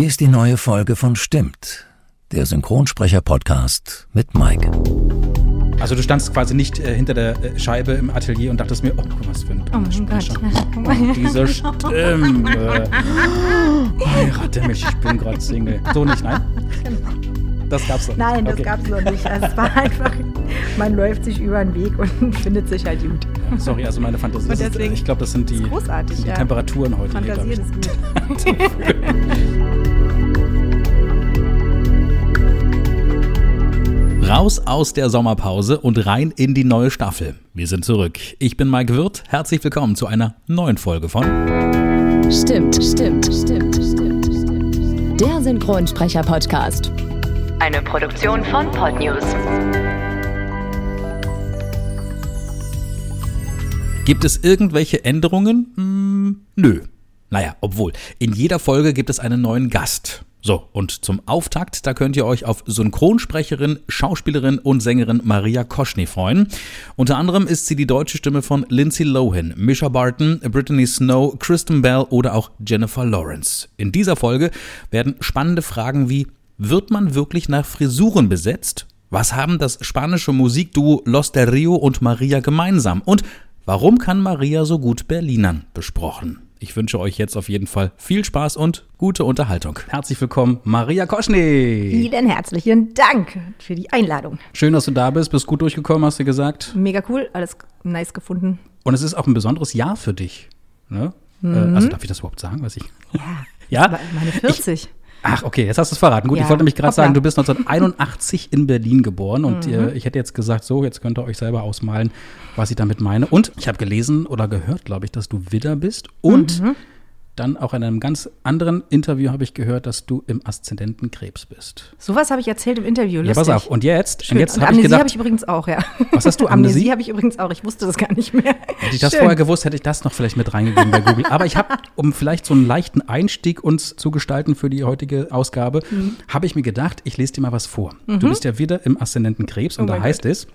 Hier ist die neue Folge von Stimmt, der Synchronsprecher-Podcast mit Mike. Also du standst quasi nicht äh, hinter der äh, Scheibe im Atelier und dachtest mir, oh, guck mal, was für ein Oh mein Sprecher. Gott. Oh, diese Stimme. Heirate mich, ich bin gerade Single. So nicht, nein? Das gab's doch nicht. Nein, das Okay. gab's noch nicht. Also es war einfach, man läuft sich über den Weg und findet sich halt gut. Sorry, also meine Fantasie. Und Das ist, deswegen- ich glaube, das sind die, sind die ja. Temperaturen heute hier, Fantasieren ich. ist gut. Raus aus der Sommerpause und rein in die neue Staffel. Wir sind zurück. Ich bin Mike Wirth. Herzlich willkommen zu einer neuen Folge von Stimmt, stimmt, stimmt, stimmt, stimmt. Der Synchronsprecher-Podcast. Eine Produktion von Podnews. Gibt es irgendwelche Änderungen? Hm, nö. Naja, obwohl, in jeder Folge gibt es einen neuen Gast. So, und zum Auftakt, da könnt ihr euch auf Synchronsprecherin, Schauspielerin und Sängerin Maria Koschny freuen. Unter anderem ist sie die deutsche Stimme von Lindsay Lohan, Misha Barton, Brittany Snow, Kristen Bell oder auch Jennifer Lawrence. In dieser Folge werden spannende Fragen wie, wird man wirklich nach Frisuren besetzt? Was haben das spanische Musikduo Los del Rio und Maria gemeinsam? Und warum kann Maria so gut Berlinern besprochen? Ich wünsche euch jetzt auf jeden Fall viel Spaß und gute Unterhaltung. Herzlich willkommen, Maria Koschny. Vielen herzlichen Dank für die Einladung. Schön, dass du da bist. Bist gut durchgekommen, hast du gesagt. Mega cool, alles nice gefunden. Und es ist auch ein besonderes Jahr für dich. Ne? Äh, also darf ich das überhaupt sagen? Was ich Ja. Ja? Meine 40. Ach, okay, jetzt hast du es verraten. Gut, Ja, ich wollte nämlich gerade sagen, du bist 1981 in Berlin geboren und Mhm. äh, ich hätte jetzt gesagt, so, jetzt könnt ihr euch selber ausmalen, was ich damit meine. Und ich habe gelesen oder gehört, glaube ich, dass du Widder bist und Mhm. Dann auch in einem ganz anderen Interview habe ich gehört, dass du im Aszendenten Krebs bist. Sowas habe ich erzählt im Interview. Ja, Lustig. pass auf. Und jetzt, Schön. und jetzt Und habe ich Amnesie gedacht, habe ich übrigens auch, ja. Was hast du, Amnesie Amnesie? habe ich übrigens auch. Ich wusste das gar nicht mehr. Hätte ich das Schön. vorher gewusst, hätte ich das noch vielleicht mit reingegeben bei Google. Aber ich habe, um vielleicht so einen leichten Einstieg uns zu gestalten für die heutige Ausgabe, Mhm. habe ich mir gedacht, ich lese dir mal was vor. Du bist ja wieder im Aszendenten Krebs und Oh da mein heißt es,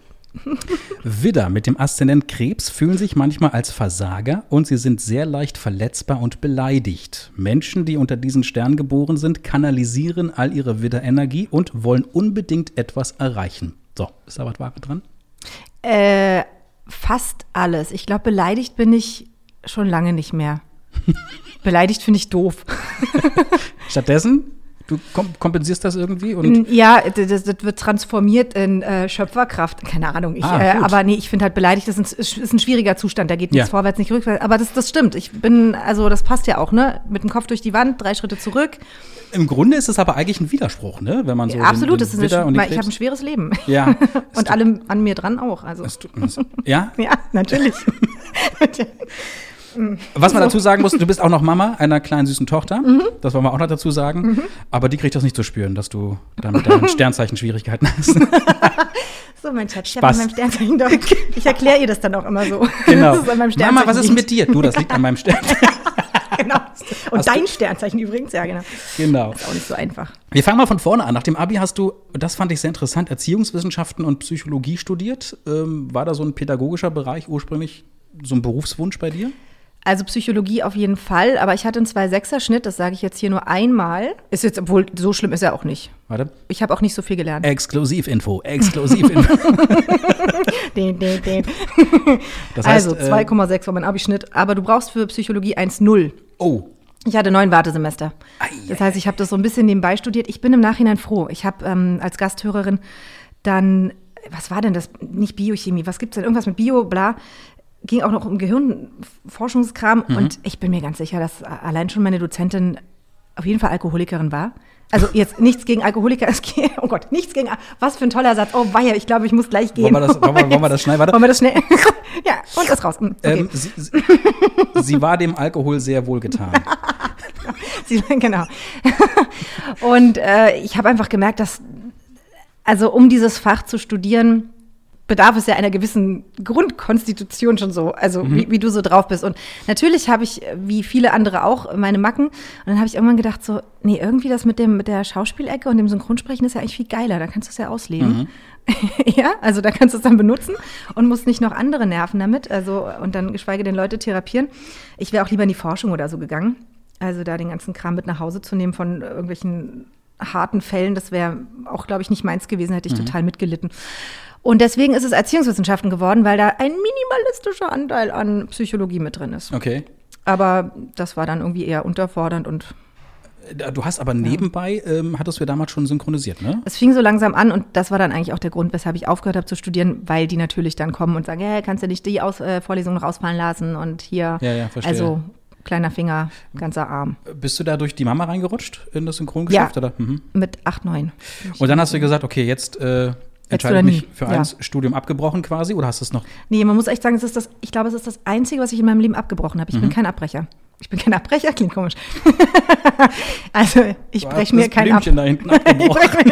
Widder mit dem Aszendent Krebs fühlen sich manchmal als Versager und sie sind sehr leicht verletzbar und beleidigt. Menschen, die unter diesen Stern geboren sind, kanalisieren all ihre Widderenergie und wollen unbedingt etwas erreichen. So, ist da was Wahres dran? Äh, fast alles. Ich glaube, beleidigt bin ich schon lange nicht mehr. beleidigt finde ich doof. Stattdessen, du kom kompensierst das irgendwie und Ja, das, das wird transformiert in äh, Schöpferkraft. Keine Ahnung. Ich, Ah, äh, aber nee, ich finde halt beleidigt, das ist ein, ist ein schwieriger Zustand. Da geht nichts Ja. vorwärts, nicht rückwärts. Aber das, das stimmt. Ich bin, also das passt ja auch, ne? Mit dem Kopf durch die Wand, drei Schritte zurück. Im Grunde ist es aber eigentlich ein Widerspruch, ne? Wenn man so Absolut, den, den ist eine, ich habe ein schweres Leben. Ja. Und alle an mir dran auch. Also. Ja? Ja, natürlich. Was man dazu sagen muss, du bist auch noch Mama einer kleinen süßen Tochter. Das wollen wir auch noch dazu sagen. Aber die kriegt das nicht zu spüren, dass du da mit deinen Sternzeichen Schwierigkeiten hast. so, mein Schatz, ich habe an meinem Sternzeichen doch. Ich erkläre ihr das dann auch immer so. Genau. Mama, was ist mit dir? Du, das liegt an meinem Sternzeichen. Genau. Und Hast du- dein Sternzeichen übrigens, ja, genau. genau. Ist auch nicht so einfach. Wir fangen mal von vorne an. Nach dem Abi hast du, das fand ich sehr interessant, Erziehungswissenschaften und Psychologie studiert. Ähm, war da so ein pädagogischer Bereich ursprünglich so ein Berufswunsch bei dir? Also Psychologie auf jeden Fall, aber ich hatte einen 2-6er-Schnitt, das sage ich jetzt hier nur einmal. Ist jetzt, obwohl so schlimm ist er auch nicht. Warte. Ich habe auch nicht so viel gelernt. Exklusivinfo, Exklusivinfo. Den, den, den. Das heißt, also äh, 2,6 war mein Abischnitt, aber du brauchst für Psychologie 1,0. Oh, Ich hatte neun Wartesemester. Das heißt, ich habe das so ein bisschen nebenbei studiert. Ich bin im Nachhinein froh. Ich habe ähm, als Gasthörerin dann, was war denn das? Nicht Biochemie, was gibt's denn? Irgendwas mit Bio, bla. Ging auch noch um Gehirnforschungskram. Und ich bin mir ganz sicher, dass allein schon meine Dozentin auf jeden Fall Alkoholikerin war. Also jetzt nichts gegen Alkoholiker, oh Gott, nichts gegen, was für ein toller Satz. Oh weia, ich glaube, ich muss gleich gehen. Wollen wir das- wollen wir- wollen wir das schnell weiter? Wollen wir das schnell? ja, und das raus. Hm, Okay. ähm, sie, sie, sie war dem Alkohol sehr wohlgetan. Sie, genau. Und äh, ich habe einfach gemerkt, dass, also um dieses Fach zu studieren, bedarf es ja einer gewissen Grundkonstitution schon so, also Mhm. wie, wie du so drauf bist. Und natürlich habe ich, wie viele andere auch, meine Macken. Und dann habe ich irgendwann gedacht, so, nee, irgendwie das mit, dem, mit der Schauspielecke und dem Synchronsprechen ist ja eigentlich viel geiler. Da kannst du es ja ausleben. Mhm. ja, also da kannst du es dann benutzen und musst nicht noch andere nerven damit. Also, und dann geschweige denn Leute therapieren. Ich wäre auch lieber in die Forschung oder so gegangen. Also da den ganzen Kram mit nach Hause zu nehmen von irgendwelchen harten Fällen, das wäre auch, glaube ich, nicht meins gewesen, hätte ich total mitgelitten. Und deswegen ist es Erziehungswissenschaften geworden, weil da ein minimalistischer Anteil an Psychologie mit drin ist. Okay. Aber das war dann irgendwie eher unterfordernd und Du hast aber nebenbei, ähm, hattest du ja damals schon synchronisiert, ne? es fing so langsam an und das war dann eigentlich auch der Grund, weshalb ich aufgehört habe zu studieren, weil die natürlich dann kommen und sagen, hey, kannst du nicht die Aus äh, Vorlesung noch ausfallen lassen und hier, Ja, ja, verstehe. also kleiner Finger, ganzer Arm. Bist du da durch die Mama reingerutscht in das Synchrongeschäft? Ja. Oder? Mhm. Mit 8, 9. Und dann hast du gesagt, okay, jetzt äh, entscheide mich für Ja. eins, Studium abgebrochen quasi, oder hast du es noch? Nee, man muss echt sagen, es ist das, ich glaube, es ist das Einzige, was ich in meinem Leben abgebrochen habe. Ich Mhm. bin kein Abbrecher. Ich bin kein Abbrecher, klingt komisch. also ich breche mir kein ab. Blümchen da hinten abgebrochen.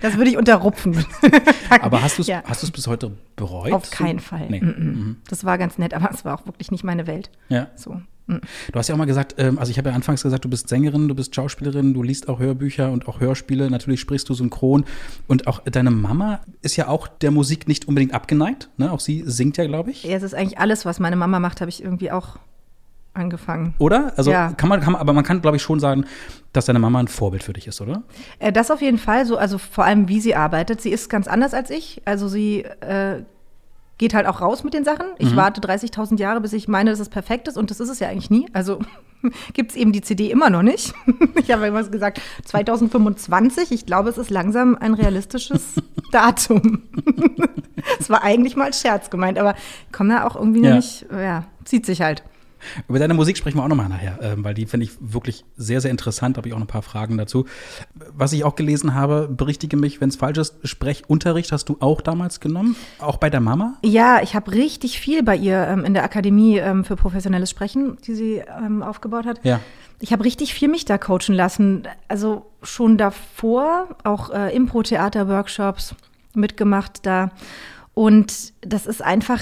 Das würde ich unterrupfen. aber hast du es Ja. hast du's bis heute bereut? Auf keinen Fall. Nee. Mm-mm. Das war ganz nett, aber es war auch wirklich nicht meine Welt. Ja. So. Mm. Du hast ja auch mal gesagt, ähm, also ich habe ja anfangs gesagt, du bist Sängerin, du bist Schauspielerin, du liest auch Hörbücher und auch Hörspiele, natürlich sprichst du synchron und auch deine Mama ist ja auch der Musik nicht unbedingt abgeneigt, ne? Auch sie singt ja, glaube ich. Ja, es ist eigentlich alles, was meine Mama macht, habe ich irgendwie auch angefangen. Oder? Also Ja. kann man, kann man, aber man kann, glaube ich, schon sagen, dass deine Mama ein Vorbild für dich ist, oder? Äh, das auf jeden Fall, so, also vor allem, wie sie arbeitet. Sie ist ganz anders als ich. Also sie äh, geht halt auch raus mit den Sachen. Ich warte 30.000 Jahre, bis ich meine, dass es perfekt ist und das ist es ja eigentlich nie. Also gibt es eben die CD immer noch nicht. ich habe immer gesagt, 2025. Ich glaube, es ist langsam ein realistisches Datum. Es war eigentlich mal als Scherz gemeint, aber kommen da auch irgendwie Ja. nicht, ja, zieht sich halt. Über deine Musik sprechen wir auch nochmal nachher, ähm, weil die finde ich wirklich sehr, sehr interessant. Habe ich auch noch ein paar Fragen dazu. Was ich auch gelesen habe, berichtige mich, wenn es falsch ist, Sprechunterricht hast du auch damals genommen? Auch bei der Mama? Ja, ich habe richtig viel bei ihr ähm, in der Akademie ähm, für professionelles Sprechen, die sie ähm, aufgebaut hat. Ja. Ich habe richtig viel mich da coachen lassen. Also schon davor, auch äh, Impro-Theater-Workshops mitgemacht da. Und das ist einfach,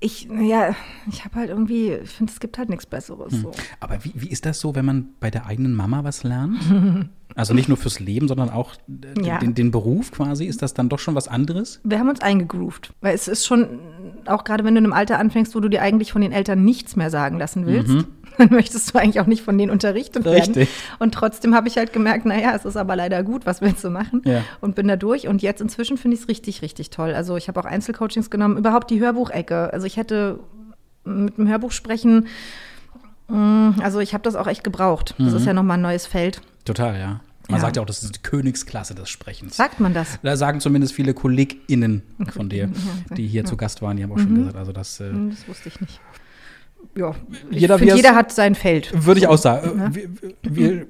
ich, ja, ich habe halt irgendwie, ich finde, es gibt halt nichts Besseres. So. Aber wie, wie ist das so, wenn man bei der eigenen Mama was lernt? Also nicht nur fürs Leben, sondern auch äh, Ja. den, den Beruf quasi? Ist das dann doch schon was anderes? Wir haben uns eingegroovt, weil es ist schon, auch gerade wenn du in einem Alter anfängst, wo du dir eigentlich von den Eltern nichts mehr sagen lassen willst, dann möchtest du eigentlich auch nicht von denen unterrichtet werden. Richtig. Und trotzdem habe ich halt gemerkt, naja, es ist aber leider gut, was willst du machen? Ja. Und bin da durch. Und jetzt inzwischen finde ich es richtig, richtig toll. Also ich habe auch Einzelcoachings genommen, überhaupt die Hörbuchecke. Also ich hätte mit dem Hörbuch sprechen, mh, also ich habe das auch echt gebraucht. Das ist ja nochmal ein neues Feld. Total, ja. Man Ja. sagt ja auch, das ist die Königsklasse des Sprechens. Sagt man das? Da sagen zumindest viele KollegInnen von dir, ja. die hier zu Gast waren, die haben auch schon gesagt, also das äh, Hm, Das wusste ich nicht. Ja, Jeder, find, jeder hat sein Feld. Würde ich auch sagen. Äh, Wir, wir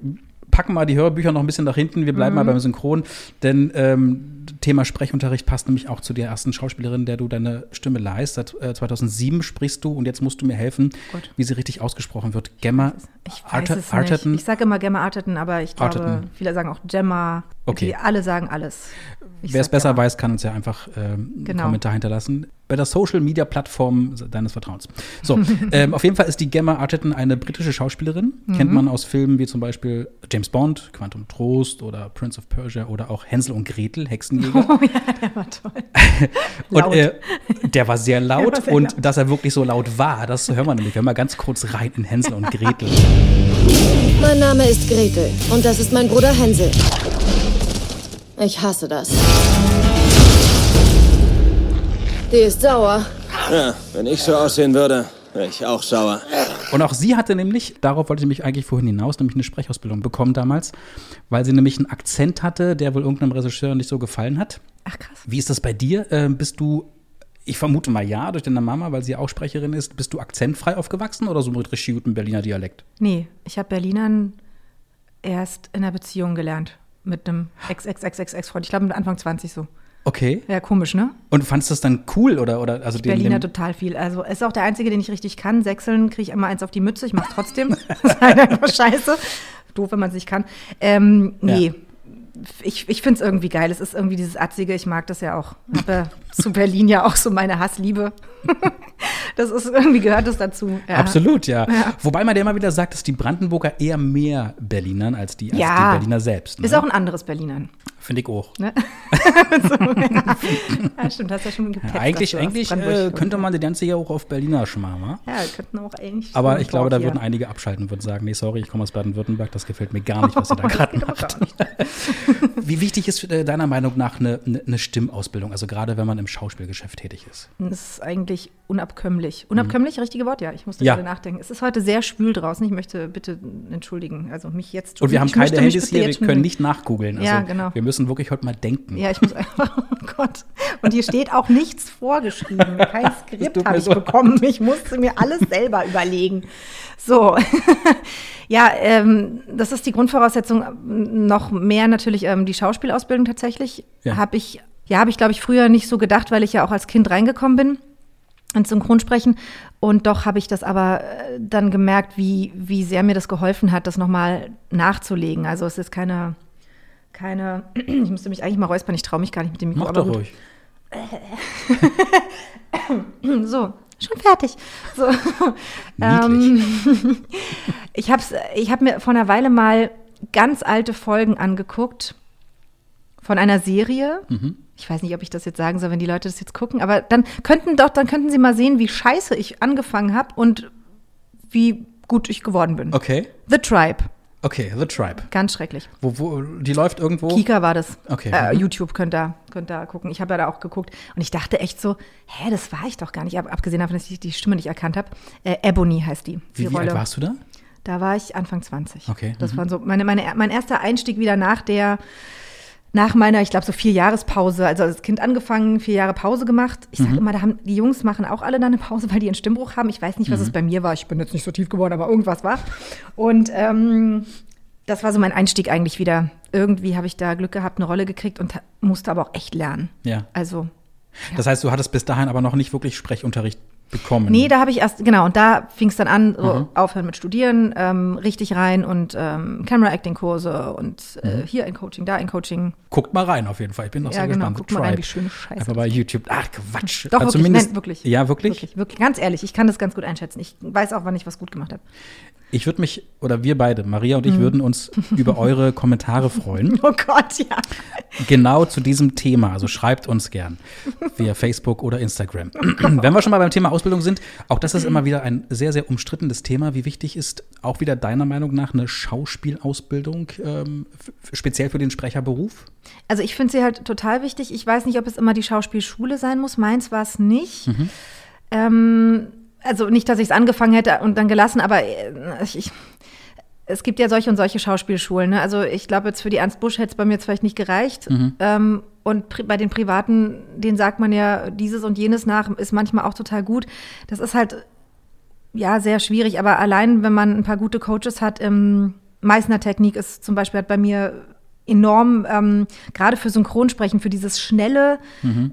packen mal die Hörbücher noch ein bisschen nach hinten. Wir bleiben mal beim Synchron, denn ähm, Thema Sprechunterricht passt nämlich auch zu der ersten Schauspielerin, der du deine Stimme leihst. Seit äh, 2007 sprichst du und jetzt musst du mir helfen, Gott. wie sie richtig ausgesprochen wird. Gemma Ich weiß Arte- es Arterton. nicht. Ich sage immer Gemma Arterton, aber ich glaube, Arterton. viele sagen auch Gemma. Okay. Die alle sagen alles. Wer es besser Gemma. weiß, kann uns ja einfach ähm, einen Genau. Kommentar hinterlassen. Bei der Social Media Plattform deines Vertrauens. So, ähm, auf jeden Fall ist die Gemma Arterton eine britische Schauspielerin. Mhm. Kennt man aus Filmen wie zum Beispiel James Bond, Quantum Trost oder Prince of Persia oder auch Hänsel und Gretel, Hexenjäger. Oh ja, der war toll. Und Laut. äh, der war sehr laut war sehr und laut. dass er wirklich so laut war, das hören wir nämlich. Wir hören mal ganz kurz rein in Hänsel und Gretel. Mein Name ist Gretel und das ist mein Bruder Hänsel. Ich hasse das. Die ist sauer. Ja, wenn ich so aussehen würde, wäre ich auch sauer. Und auch sie hatte nämlich, darauf wollte ich mich eigentlich vorhin hinaus, nämlich eine Sprechausbildung bekommen damals, weil sie nämlich einen Akzent hatte, der wohl irgendeinem Regisseur nicht so gefallen hat. Ach krass. Wie ist das bei dir? Ähm, bist du, ich vermute mal ja, durch deine Mama, weil sie ja auch Sprecherin ist, bist du akzentfrei aufgewachsen oder so mit richtig gutem Berliner Dialekt? Nee, ich habe Berlinern erst in einer Beziehung gelernt. Mit einem Ex-Ex-Ex-Ex-Freund. Ich glaube, mit Anfang 20 so. Okay. Ja, komisch, ne? Und fandest du das dann cool oder, oder also den, Berliner total viel. Also ist auch der einzige, den ich richtig kann. Sechseln kriege ich immer eins auf die Mütze. Ich mache trotzdem. das ist halt einfach scheiße. Doof, wenn man es nicht kann. Ähm, nee. Ja. Ich, ich finde es irgendwie geil. Es ist irgendwie dieses Atzige. Ich mag das ja auch. Habe zu Berlin ja auch so meine Hassliebe. das ist irgendwie gehört das dazu. Ja. Absolut, ja. Ja. Wobei man ja immer wieder sagt, dass die Brandenburger eher mehr Berlinern als die, als Ja. die Berliner selbst. Ne? Ist auch ein anderes Berlinern. Finde ich auch. Ne? so, ja. ja, stimmt, hast ja schon gepetzt. Ja, eigentlich eigentlich äh, könnte man das Ganze ja auch auf Berliner schmarrn, wa? Ja, könnten auch eigentlich. Aber ich glaube, da würden einige abschalten und würden sagen, nee, sorry, ich komme aus Baden-Württemberg, das gefällt mir gar nicht, was ihr da Oh, gerade aber macht. Wie wichtig ist äh, deiner Meinung nach eine, eine, eine Stimmausbildung, also gerade wenn man im Schauspielgeschäft tätig ist? Das ist eigentlich unabkömmlich. Unabkömmlich, richtige Wort? Ja, ich musste Mhm. Ja. gerade nachdenken. Es ist heute sehr schwül draußen. Ich möchte bitte entschuldigen. Also mich jetzt Und wir haben ich keine Handys hier, wir können nicht nachgoogeln. Also Ja, genau. Wir müssen wirklich heute mal denken. Ja, ich muss einfach, oh Gott. Und hier steht auch nichts vorgeschrieben. Kein Skript habe ich so bekommen. Ich musste mir alles selber überlegen. So. ja, ähm, das ist die Grundvoraussetzung. Noch mehr natürlich ähm, die Schauspielausbildung tatsächlich. Ja. Habe ich, ja, habe ich, glaube ich, früher nicht so gedacht, weil ich ja auch als Kind reingekommen bin ins Synchronsprechen. Und doch habe ich das aber äh, dann gemerkt, wie, wie sehr mir das geholfen hat, das nochmal nachzulegen. Also es ist keine, keine, ich müsste mich eigentlich mal räuspern, ich traue mich gar nicht mit dem Mikro. Mach doch ruhig. So, schon fertig. So. ähm, ich habe ich hab mir vor einer Weile mal ganz alte Folgen angeguckt von einer Serie. Mhm. Ich weiß nicht, ob ich das jetzt sagen soll, wenn die Leute das jetzt gucken, aber dann könnten doch, dann könnten sie mal sehen, wie scheiße ich angefangen habe und wie gut ich geworden bin. Okay. The Tribe, Okay, The Tribe. ganz schrecklich. Wo, wo, die läuft irgendwo. Kika war das. Okay. Äh, Mhm. YouTube könnt ihr, könnt ihr gucken. Ich habe ja da auch geguckt. Und ich dachte echt so, hä, das war ich doch gar nicht. Ab, abgesehen davon, dass ich die Stimme nicht erkannt habe. Äh, Ebony heißt die. Wie, die wie alt warst du da? Da war ich Anfang 20. Okay, Das mhm. war so meine, meine, mein erster Einstieg wieder nach der, nach meiner, ich glaube, so vier Jahrespause. Also als Kind angefangen, vier Jahre Pause gemacht. Ich Mhm. sage immer, da haben, die Jungs machen auch alle dann eine Pause, weil die einen Stimmbruch haben. Ich weiß nicht, was Mhm. es bei mir war. Ich bin jetzt nicht so tief geworden, aber irgendwas war. Und ähm, das war so mein Einstieg eigentlich wieder. Irgendwie habe ich da Glück gehabt, eine Rolle gekriegt und musste aber auch echt lernen. Ja. Also Das heißt, du hattest bis dahin aber noch nicht wirklich Sprechunterricht bekommen. Nee, da habe ich erst, genau, und da fing es dann an, so Mhm. aufhören mit Studieren, ähm, richtig rein und ähm, Camera-Acting-Kurse und Mhm. äh, hier ein Coaching, da ein Coaching. Guckt mal rein auf jeden Fall. Ich bin noch Ja, sehr genau, gespannt. guckt mal rein, wie schöne Scheiße Einfach bei YouTube. Ach, Quatsch. Doch, Also wirklich, zumindest, nein, wirklich. Ja, wirklich? Wirklich, wirklich, ganz ehrlich, ich kann das ganz gut einschätzen. Ich weiß auch, wann ich was gut gemacht habe. Ich würde mich, oder wir beide, Maria und Mhm. ich, würden uns über eure Kommentare freuen. Oh Gott, ja. Genau zu diesem Thema. Also schreibt uns gern via Facebook oder Instagram. Wenn wir schon mal beim Thema Ausbildung sind, auch das ist immer wieder ein sehr, sehr umstrittenes Thema. Wie wichtig ist auch wieder deiner Meinung nach eine Schauspielausbildung, ähm, speziell für den Sprecherberuf? Also ich finde sie halt total wichtig. Ich weiß nicht, ob es immer die Schauspielschule sein muss. Meins war es nicht. Mhm. Ähm, also nicht, dass ich es angefangen hätte und dann gelassen, aber äh, ich, ich, es gibt ja solche und solche Schauspielschulen. Ne? Also ich glaube, jetzt für die Ernst Busch hätte es bei mir jetzt vielleicht nicht gereicht. Mhm. Ähm, und bei den Privaten, denen sagt man ja dieses und jenes nach, ist manchmal auch total gut. Das ist halt ja sehr schwierig, aber allein, wenn man ein paar gute Coaches hat, ähm, Meißner Technik ist zum Beispiel hat bei mir enorm, ähm, gerade für Synchronsprechen, für dieses schnelle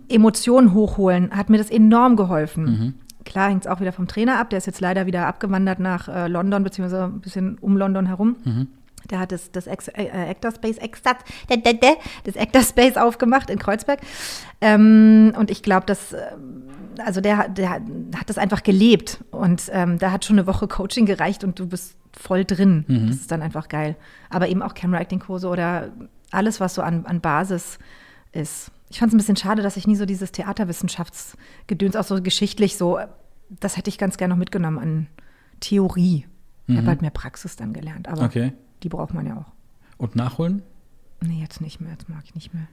Emotionen hochholen, hat mir das enorm geholfen. Klar hängt es auch wieder vom Trainer ab, der ist jetzt leider wieder abgewandert nach äh, London, beziehungsweise ein bisschen um London herum. Der hat das, das Ex, äh, Actor Space, Extat, das Actor Space aufgemacht in Kreuzberg. Ähm, und ich glaube, dass, ähm, also der, hat- der hat das einfach gelebt. Und ähm, da hat schon eine Woche Coaching gereicht und du bist voll drin. Das ist dann einfach geil. Aber eben auch Camera Acting Kurse oder alles, was so an, an Basis ist. Ich fand es ein bisschen schade, dass ich nie so dieses Theaterwissenschaftsgedöns, auch so geschichtlich so, das hätte ich ganz gerne noch mitgenommen an Theorie. Ich habe halt mehr Praxis dann gelernt, aber Okay. die braucht man ja auch. Und nachholen? Nee, jetzt nicht mehr, jetzt mag ich nicht mehr.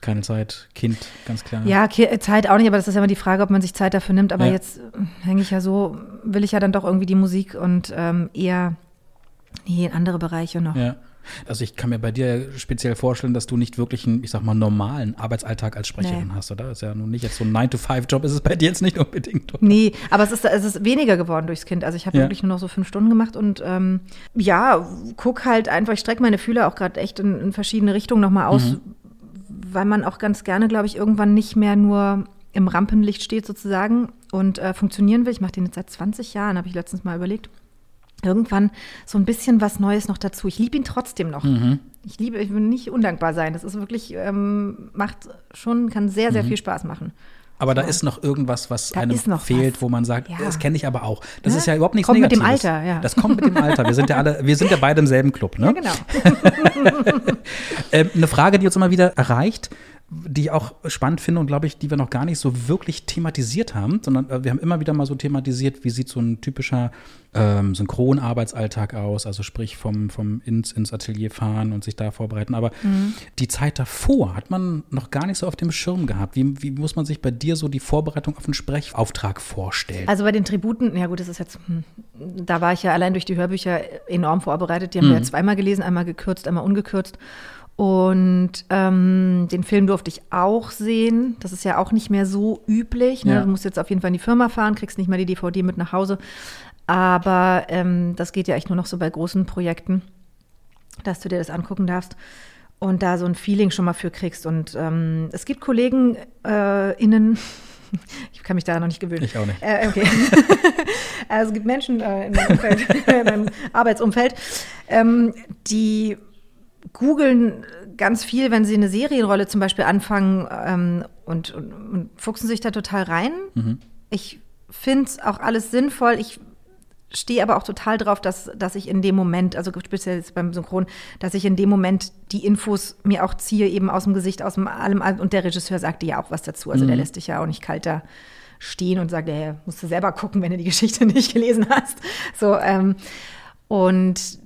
Keine Zeit, Kind, ganz klar. Ja, Ki- Zeit auch nicht, aber das ist ja immer die Frage, ob man sich Zeit dafür nimmt. Aber Ja. jetzt äh, hänge ich ja so, will ich ja dann doch irgendwie die Musik und ähm, eher nee, in andere Bereiche noch. Ja. Also ich kann mir bei dir speziell vorstellen, dass du nicht wirklich einen, ich sag mal, normalen Arbeitsalltag als Sprecherin Nee. hast, oder? Ist ja nun nicht jetzt so ein 9-to-5-Job, ist es bei dir jetzt nicht unbedingt. Oder? Nee, aber es ist, es ist weniger geworden durchs Kind. Also ich habe Ja. wirklich nur noch so fünf Stunden gemacht und ähm, ja, guck halt einfach, ich strecke meine Fühler auch gerade echt in, in verschiedene Richtungen nochmal aus, Mhm. weil man auch ganz gerne, glaube ich, irgendwann nicht mehr nur im Rampenlicht steht sozusagen und äh, funktionieren will. Ich mache den jetzt seit 20 Jahren, habe ich letztens mal überlegt. Irgendwann so ein bisschen was Neues noch dazu. Ich liebe ihn trotzdem noch. Mhm. Ich liebe, ich will nicht undankbar sein. Das ist wirklich, ähm, macht schon, kann sehr, sehr viel Spaß machen. Aber da ist noch irgendwas, was Da einem fehlt, was. wo man sagt, Ja. das kenne ich aber auch. Das Ne? ist ja überhaupt nichts Kommt mit dem Negatives. Alter, ja. Das kommt mit dem Alter. Wir sind ja alle, wir sind ja beide im selben Club, ne? Ja, genau. Ähm, eine Frage, die uns immer wieder erreicht, die ich auch spannend finde und glaube ich, die wir noch gar nicht so wirklich thematisiert haben, sondern äh, wir haben immer wieder mal so thematisiert, wie sieht so ein typischer ähm, Synchronarbeitsalltag aus, also sprich vom, vom ins, ins Atelier fahren und sich da vorbereiten. Aber Mhm. die Zeit davor hat man noch gar nicht so auf dem Schirm gehabt. Wie, wie muss man sich bei dir so die Vorbereitung auf einen Sprechauftrag vorstellen? Also bei den Tributen, ja gut, das ist jetzt, hm, da war ich ja allein durch die Hörbücher enorm vorbereitet. Die haben wir ja zweimal gelesen, einmal gekürzt, einmal ungekürzt. Und ähm, den Film durfte ich auch sehen. Das ist ja auch nicht mehr so üblich. Ne? Ja. Du musst jetzt auf jeden Fall in die Firma fahren, kriegst nicht mehr die DVD mit nach Hause. Aber ähm, das geht ja echt nur noch so bei großen Projekten, dass du dir das angucken darfst und da so ein Feeling schon mal für kriegst. Und ähm, es gibt Kollegen äh, innen, ich kann mich da noch nicht gewöhnen. Ich auch nicht. Äh, okay. also es gibt Menschen äh, in meinem, Umfeld, in meinem Arbeitsumfeld, ähm, die googeln ganz viel, wenn sie eine Serienrolle zum Beispiel anfangen ähm, und, und, und fuchsen sich da total rein. Ich finde es auch alles sinnvoll. Ich stehe aber auch total drauf, dass, dass ich in dem Moment, also speziell jetzt beim Synchron, dass ich in dem Moment die Infos mir auch ziehe, eben aus dem Gesicht, aus dem allem. Und der Regisseur sagte ja auch was dazu. Also der lässt dich ja auch nicht kalt da stehen und sagt, hey, musst du selber gucken, wenn du die Geschichte nicht gelesen hast. So, ähm, und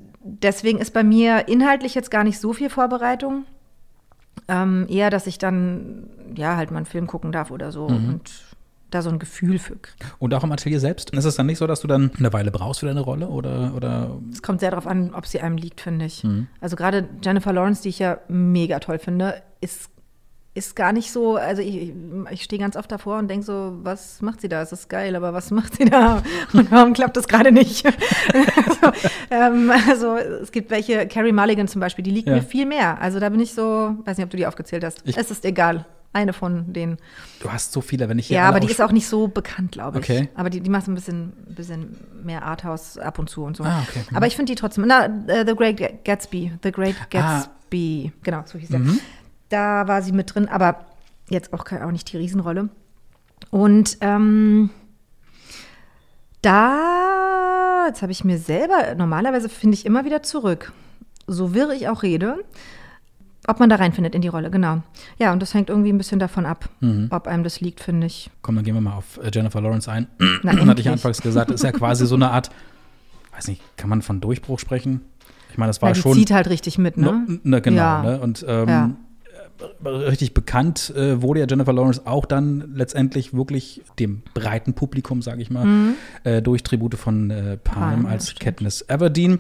deswegen ist bei mir inhaltlich jetzt gar nicht so viel Vorbereitung. Ähm, eher, dass ich dann ja halt mal einen Film gucken darf oder so und da so ein Gefühl für kriege. Und auch im Atelier selbst? Ist es dann nicht so, dass du dann eine Weile brauchst für deine Rolle? Oder, oder Es kommt sehr darauf an, ob sie einem liegt, finde ich. Also gerade Jennifer Lawrence, die ich ja mega toll finde, ist, ist gar nicht so, also ich, ich stehe ganz oft davor und denke so, was macht sie da? Es ist geil, aber was macht sie da? Und warum klappt das gerade nicht? also, ähm, also es gibt welche, Carrie Mulligan zum Beispiel, die liegt Ja. mir viel mehr. Also da bin ich so, weiß nicht, ob du die aufgezählt hast. Ich- es ist egal. Eine von denen. du hast so viele, wenn ich hier Ja, aber die ist auch nicht so bekannt, glaube ich. Okay. Aber die, die macht ein bisschen, bisschen mehr Arthouse ab und zu und so. Ah, okay. Aber ich finde die trotzdem. Na, äh, The Great Gatsby. The Great Ah. Gatsby. Genau, so hieß er. Mhm. Da war sie mit drin, aber jetzt auch, auch nicht die Riesenrolle. Und ähm, da, jetzt habe ich mir selber, normalerweise finde ich immer wieder zurück. So wirr ich auch rede, ob man da reinfindet in die Rolle, genau. Ja, und das hängt irgendwie ein bisschen davon ab, Mhm. ob einem das liegt, finde ich. Komm, dann gehen wir mal auf äh, Jennifer Lawrence ein. Na, Hatte ich anfangs gesagt, ist ja quasi so eine Art, weiß nicht, kann man von Durchbruch sprechen? Ich meine, das war Ja, die schon. zieht halt richtig mit, ne? No, ne, genau, Ja. ne? Und ähm, Ja. Richtig bekannt äh, wurde ja Jennifer Lawrence auch dann letztendlich wirklich dem breiten Publikum, sage ich mal, äh, durch Tribute von äh, Panem Panem, als Mhm. stimmt. Katniss Everdeen.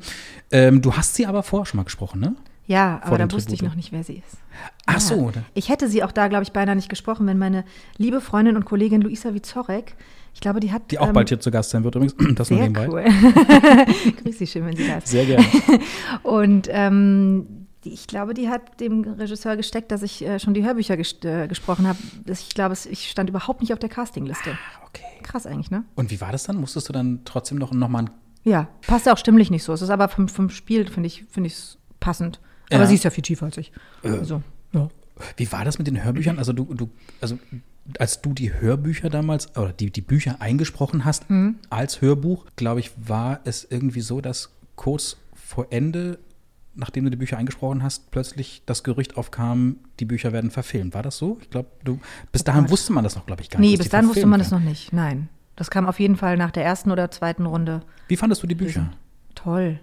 Ähm, du hast sie aber vorher schon mal gesprochen, ne? Ja, aber da wusste ich noch nicht, wer sie ist. Ach Ja. so. da- Ich hätte sie auch da, glaube ich, beinahe nicht gesprochen, wenn meine liebe Freundin und Kollegin Luisa Wizorek, ich glaube, die hat. Die auch ähm, bald hier zu Gast sein wird übrigens. Das nur Sehr nebenbei. cool. Grüß Sie schön, wenn sie da ist. Sehr gerne. Und ähm, ich glaube, die hat dem Regisseur gesteckt, dass ich äh, schon die Hörbücher gest äh, gesprochen habe. Ich glaube, ich stand überhaupt nicht auf der Castingliste. Okay. Krass eigentlich, ne? Und wie war das dann? Musstest du dann trotzdem noch, noch mal ein Ja, passt ja auch stimmlich nicht so. Es ist aber vom, vom Spiel, finde ich, finde ich es passend. Aber Ja. sie ist ja viel tiefer als ich. Also, ja. Wie war das mit den Hörbüchern? Also du, du, also als du die Hörbücher damals oder die, die Bücher eingesprochen hast Mhm. als Hörbuch, glaube ich, war es irgendwie so, dass kurz vor Ende, nachdem du die Bücher eingesprochen hast, plötzlich das Gerücht aufkam, die Bücher werden verfilmt. War das so? Ich glaube, du bis dahin Gott. wusste man das noch, glaube ich, gar nicht. Nee, bis dann wusste man das noch nicht. Nein. Das kam auf jeden Fall nach der ersten oder zweiten Runde. Wie fandest du die Bücher? Toll.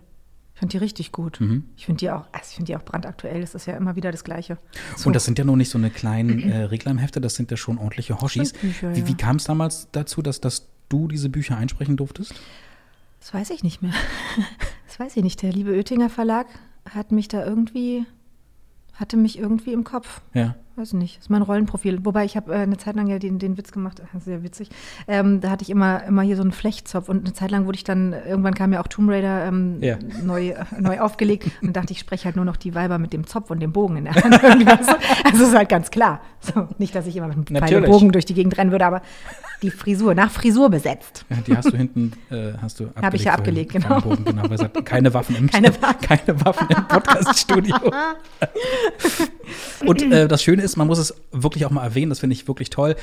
Ich finde die richtig gut. Mhm. Ich finde die auch, also ich finde die auch brandaktuell. Das ist ja immer wieder das Gleiche. So. Und das sind ja noch nicht so eine kleinen äh, Reklamhefte, das sind ja schon ordentliche Hoshis. Bücher, wie ja. wie kam es damals dazu, dass, dass du diese Bücher einsprechen durftest? Das weiß ich nicht mehr. Das weiß ich nicht. Der liebe Oettinger Verlag hat mich da irgendwie, hatte mich irgendwie im Kopf. Ja. Weiß nicht, das ist mein Rollenprofil. Wobei ich habe äh, eine Zeit lang ja den, den Witz gemacht, sehr witzig. Ähm, da hatte ich immer, immer hier so einen Flechtzopf und eine Zeit lang wurde ich dann, irgendwann kam ja auch Tomb Raider ähm, Ja. neu, äh, neu aufgelegt und dachte ich, spreche halt nur noch die Weiber mit dem Zopf und dem Bogen in der Hand. Also ist halt ganz klar. So, nicht, dass ich immer mit einem Pfeil und. Bogen durch die Gegend rennen würde, aber die Frisur, nach Frisur besetzt. Ja, die hast du hinten, äh, hast du abgelegt. Hab ich ja abgelegt, genau. Bogen, genau. keine Waffen im, Keine keine Waffen im Podcast-Studio. Und äh, das Schöne ist, man muss es wirklich auch mal erwähnen, das finde ich wirklich toll.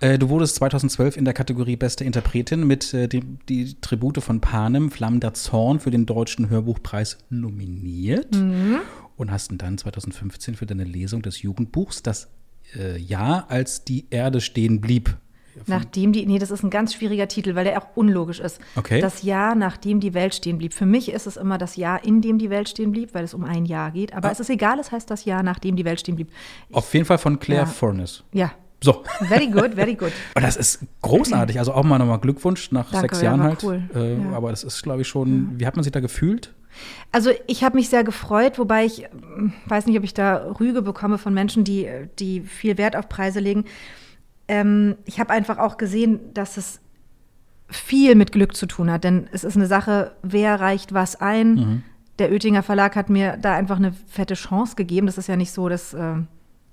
Äh, du wurdest 2012 in der Kategorie Beste Interpretin mit äh, die, die Tribute von Panem, Flammen der Zorn für den Deutschen Hörbuchpreis nominiert. Mhm. Und hast dann 2015 für deine Lesung des Jugendbuchs das äh, Jahr, als die Erde stehen blieb. Nachdem die, nee, das ist ein ganz schwieriger Titel, weil der auch unlogisch ist. Okay. Das Jahr, nachdem die Welt stehen blieb. Für mich ist es immer das Jahr, in dem die Welt stehen blieb, weil es um ein Jahr geht. Aber Ah. es ist egal, es heißt das Jahr, nachdem die Welt stehen blieb. Auf jeden Fall von Claire Ja. Furness. Ja, So. very good, very good. Und das ist großartig. Also auch mal nochmal Glückwunsch nach Danke, sechs ja, Jahren war halt. cool. Äh, Ja. Aber das ist, glaube ich, schon. Wie hat man sich da gefühlt? Also ich habe mich sehr gefreut, wobei ich ähm, weiß nicht, ob ich da Rüge bekomme von Menschen, die, die viel Wert auf Preise legen. Ähm, ich habe einfach auch gesehen, dass es viel mit Glück zu tun hat, denn es ist eine Sache, wer reicht was ein. Der Oettinger Verlag hat mir da einfach eine fette Chance gegeben. Das ist ja nicht so, dass, äh, ja,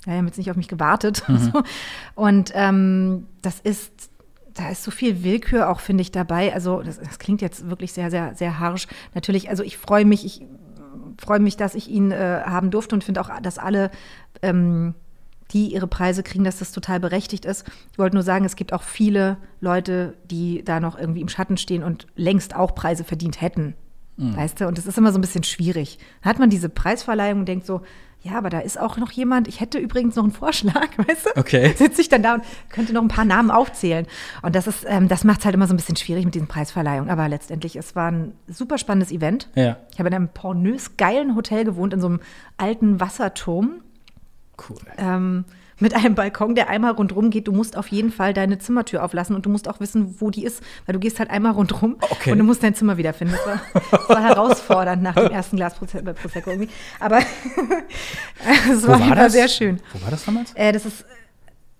haben jetzt nicht auf mich gewartet. So. Und ähm, das ist, da ist so viel Willkür auch, finde ich, dabei. Also das, das klingt jetzt wirklich sehr, sehr, sehr harsch. Natürlich, also ich freue mich, ich freue mich, dass ich ihn äh, haben durfte und finde auch, dass alle, ähm, die ihre Preise kriegen, dass das total berechtigt ist. Ich wollte nur sagen, es gibt auch viele Leute, die da noch irgendwie im Schatten stehen und längst auch Preise verdient hätten. Weißt du? Und das ist immer so ein bisschen schwierig. Dann hat man diese Preisverleihung und denkt so, ja, aber da ist auch noch jemand, ich hätte übrigens noch einen Vorschlag, weißt du? Okay. Sitze ich dann da und könnte noch ein paar Namen aufzählen. Und das ist, ähm, das macht es halt immer so ein bisschen schwierig mit diesen Preisverleihungen. Aber letztendlich, es war ein super spannendes Event. Ja. Ich habe in einem pornös geilen Hotel gewohnt, in so einem alten Wasserturm. Cool. Ähm, mit einem Balkon, der einmal rundrum geht. Du musst auf jeden Fall deine Zimmertür auflassen und du musst auch wissen, wo die ist, weil du gehst halt einmal rundrum Okay. und du musst dein Zimmer wiederfinden. Das war, das war herausfordernd nach dem ersten Glas äh, Prosecco irgendwie. Aber es war, war sehr schön. Wo war das damals? Äh, das ist,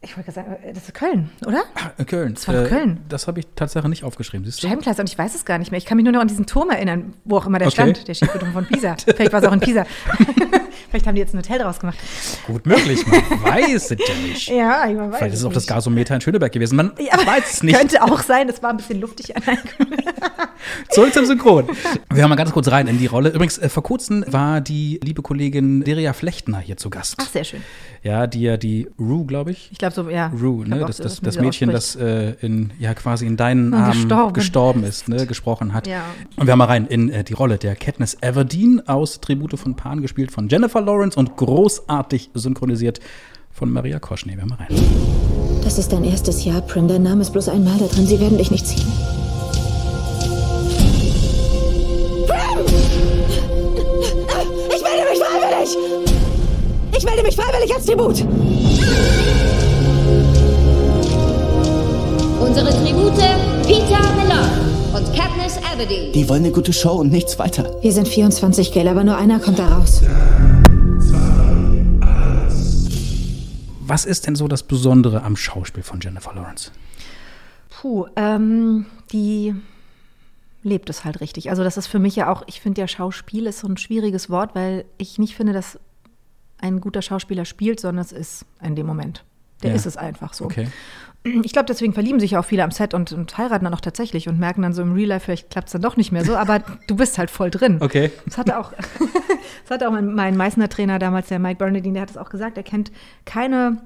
ich wollte gerade sagen, äh, das ist Köln, oder? In Köln. Das war doch Köln. Das habe ich tatsächlich nicht aufgeschrieben. Siehst du? Und ich weiß es gar nicht mehr. Ich kann mich nur noch an diesen Turm erinnern, wo auch immer der Okay. stand, der Skifreturm von Pisa. Vielleicht war es auch in Pisa. Vielleicht haben die jetzt ein Hotel draus gemacht. Gut möglich, man weiß es ja nicht. Ja, ich weiß Vielleicht ist es auch das nicht. Gasometer in Schöneberg gewesen. Man Ja, weiß es nicht. Könnte auch sein, es war ein bisschen luftig. Zurück zum Synchron. Wir hören mal ganz kurz rein in die Rolle. Übrigens, äh, vor kurzem war die liebe Kollegin Deria Flechtner hier zu Gast. Ach, sehr schön. Ja, die ja die Rue, glaube ich. Ich glaube so, ja. Rue, ne? Das, das, das Mädchen, das äh, in, ja, quasi in deinen Armen gestorben. gestorben ist, ne? gesprochen hat. Ja. Und wir haben mal rein in äh, die Rolle der Katniss Everdeen aus Tribute von Pan, gespielt von Jennifer Lawrence und großartig synchronisiert von Maria Koschny. Wir haben mal rein. Das ist dein erstes Jahr, Prim. Dein Name ist bloß einmal da drin. Sie werden dich nicht ziehen. Ich melde mich freiwillig als Tribut! Unsere Tribute Peter Miller und Katniss Everdeen. Die wollen eine gute Show und nichts weiter. Wir sind 24 Gale, aber nur einer kommt da raus. Was ist denn so das Besondere am Schauspiel von Jennifer Lawrence? Puh, ähm, die lebt es halt richtig. Also das ist für mich ja auch, ich finde ja Schauspiel ist so ein schwieriges Wort, weil ich nicht finde, dass ein guter Schauspieler spielt, sondern es ist in dem Moment. Der Ja. ist es einfach so. Okay. Ich glaube, deswegen verlieben sich ja auch viele am Set und, und heiraten dann auch tatsächlich und merken dann so im Real Life, vielleicht klappt es dann doch nicht mehr so, aber du bist halt voll drin. Okay. Das hatte auch, das hatte auch mein, mein Meißner Trainer damals, der Mike Bernardine, der hat es auch gesagt, er kennt keine,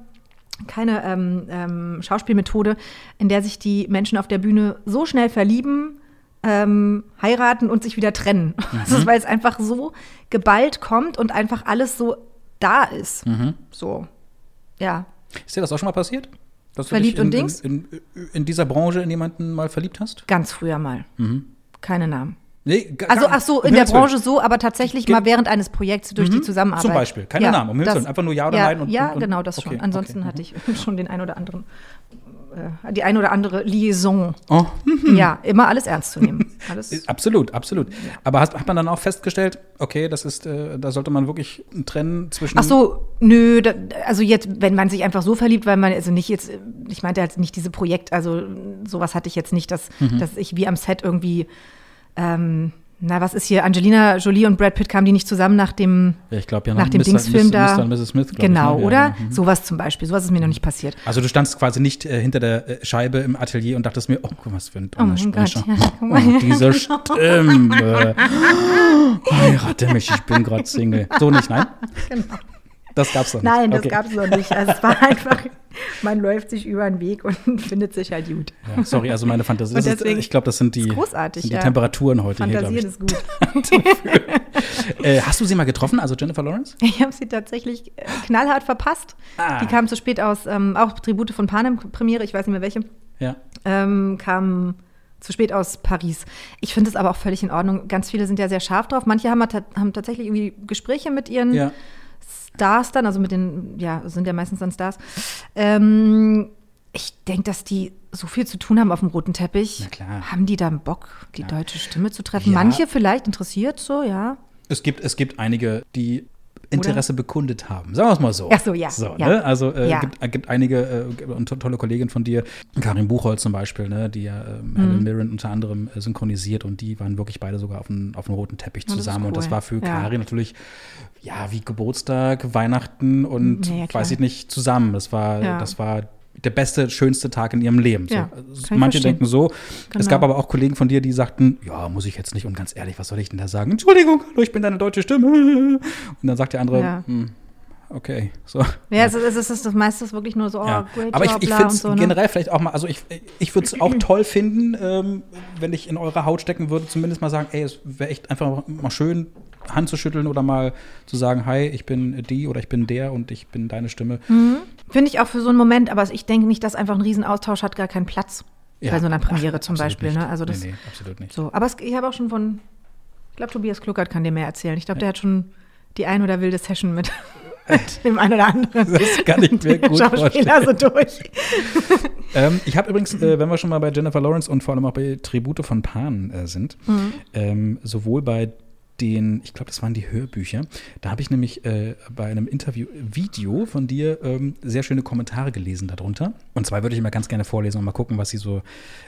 keine ähm, ähm, Schauspielmethode, in der sich die Menschen auf der Bühne so schnell verlieben, ähm, heiraten und sich wieder trennen. Das ist, weil es einfach so geballt kommt und einfach alles so da ist. So, ja. Ist dir das auch schon mal passiert? Dass Verliebt du dich und in, Dings? In, in, in dieser Branche in jemanden mal verliebt hast? Ganz früher mal. Keine Namen. Nee, Also, ach so, um in der. Branche so, aber tatsächlich Ge- mal während eines Projekts durch die Zusammenarbeit. Zum Beispiel. Keine Namen, um Himmels Willen. Einfach nur Ja oder ja, Nein und- Ja, und- und- genau, das okay, schon. Ansonsten okay, hatte ich schon den ein oder anderen, äh, die ein oder andere Liaison. Oh, Ja, immer alles ernst zu nehmen. Alles, absolut, absolut. Aber hast, hat man dann auch festgestellt, okay, das ist, äh, da sollte man wirklich trennen zwischen. Ach so, nö, da, also jetzt, wenn man sich einfach so verliebt, weil man, also nicht jetzt, ich meinte jetzt nicht diese Projekt, also sowas hatte ich jetzt nicht, dass, Mhm. dass ich wie am Set irgendwie, ähm, na, was ist hier, Angelina Jolie und Brad Pitt kamen die nicht zusammen nach dem, Ja, ich glaube ja nach dem Mr. Dingsfilm da. Mr. und Mrs. Smith, glaub genau, ich, ne? Oder? ja, mhm. Sowas zum Beispiel, sowas ist mir noch nicht passiert. Also du standst quasi nicht äh, hinter der äh, Scheibe im Atelier und dachtest mir, oh, guck mal, was für ein Oh mein Donnersprecher. Gott, ja, oh, diese Stimme. Heirate mich, ich bin gerade Single. So nicht, nein? Genau. Das gab's noch nicht. Nein, das Okay. gab's noch nicht. Also es war einfach, man läuft sich über den Weg und findet sich halt gut. Ja, sorry, also meine Fantasie. Ist, ich glaube, das sind die, sind die ja. Temperaturen heute hier, Fantasieren ich. ist gut. Äh, hast du sie mal getroffen, also Jennifer Lawrence? Ich habe sie tatsächlich äh, knallhart verpasst. Ah. Die kam zu spät aus, ähm, auch Tribute von Panem Premiere, ich weiß nicht mehr welche, Ja. ähm, kam zu spät aus Paris. Ich finde es aber auch völlig in Ordnung. Ganz viele sind ja sehr scharf drauf. Manche haben, haben tatsächlich irgendwie Gespräche mit ihren Ja. Stars dann, also mit den, ja, sind ja meistens dann Stars. Ähm, ich denke, dass die so viel zu tun haben auf dem roten Teppich. Haben die dann Bock, die deutsche Stimme zu treffen? Ja. Manche vielleicht interessiert so, ja. Es gibt, es gibt einige, die Interesse bekundet haben. Sagen wir es mal so. Ach so, ja, So, ja. Ne? Also äh, Ja. gibt, gibt einige äh, tolle Kolleginnen von dir, Karin Buchholz zum Beispiel, ne? die ja ähm, Helen Mirren unter anderem äh, synchronisiert und die waren wirklich beide sogar auf dem, auf roten Teppich das ist zusammen. Und das cool. war für Ja. Karin natürlich ja wie Geburtstag, Weihnachten und Ja, weiß ich nicht zusammen. Das war, das war der beste, schönste Tag in ihrem Leben. Ja, so. ich Manche denken so. Es Genau. gab aber auch Kollegen von dir, die sagten, ja, muss ich jetzt nicht. Und ganz ehrlich, was soll ich denn da sagen? Entschuldigung, hallo, ich bin deine deutsche Stimme. Und dann sagt der andere, Ja. hm, okay, so. Ja, es ist, es ist das meiste ist wirklich nur so, oh, Ja. great Aber ich, ich finde es so. Ne? generell vielleicht auch mal, also ich, ich würde es auch toll finden, ähm, wenn ich in eure Haut stecken würde, zumindest mal sagen, ey, es wäre echt einfach mal schön, Hand zu schütteln oder mal zu sagen, hi, ich bin die oder ich bin der und ich bin deine Stimme. Finde ich auch für so einen Moment, aber ich denke nicht, dass einfach ein Riesenaustausch hat gar keinen Platz. Ja. Bei so einer Premiere Ach, zum Beispiel. nicht. Ne? Also das, nee, nee, absolut nicht. So, aber es, ich habe auch schon von, ich glaube, Tobias Kluckert kann dir mehr erzählen. Ich glaube, der hat schon die ein oder wilde Session mit, mit dem einen oder anderen Das kann ich mir gut Schauspieler so durch. Ähm, ich habe übrigens, äh, wenn wir schon mal bei Jennifer Lawrence und vor allem auch bei Tribute von Pan äh, sind, Mhm. ähm, sowohl bei den, ich glaube, das waren die Hörbücher, da habe ich nämlich äh, bei einem Interview-Video von dir ähm, sehr schöne Kommentare gelesen darunter. Und zwar würde ich immer ganz gerne vorlesen und mal gucken, was sie so.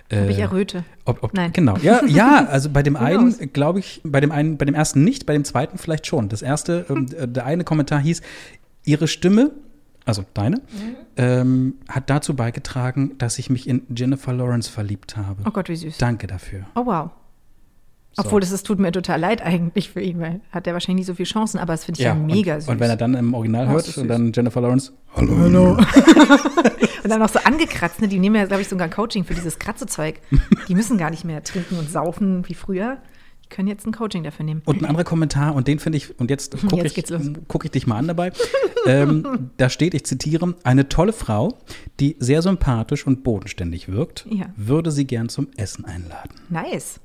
Äh, Ob ich erröte. Ob, ob, Nein. Genau. Ja, ja, also bei dem einen, glaube ich, bei dem einen, bei dem ersten nicht, bei dem zweiten vielleicht schon. Das erste, ähm, äh, der eine Kommentar hieß, ihre Stimme, also deine, Mhm. ähm, hat dazu beigetragen, dass ich mich in Jennifer Lawrence verliebt habe. Oh Gott, wie süß. Danke dafür. Oh wow. Obwohl, es es tut mir total leid eigentlich für ihn, weil hat er wahrscheinlich nicht so viele Chancen, aber das finde ich ja, mega und, süß. Und wenn er dann im Original Oh, hört und dann Jennifer Lawrence, hallo, hallo. Und dann noch so angekratzt, ne? Die nehmen ja, glaube ich, sogar ein Coaching für dieses Kratzezeug. Die müssen gar nicht mehr trinken und saufen wie früher. Die können jetzt ein Coaching dafür nehmen. Und ein anderer Kommentar, und den finde ich, und jetzt gucke Jetzt ich, guck ich dich mal an dabei. ähm, da steht, ich zitiere, eine tolle Frau, die sehr sympathisch und bodenständig wirkt, Ja. würde sie gern zum Essen einladen. Nice.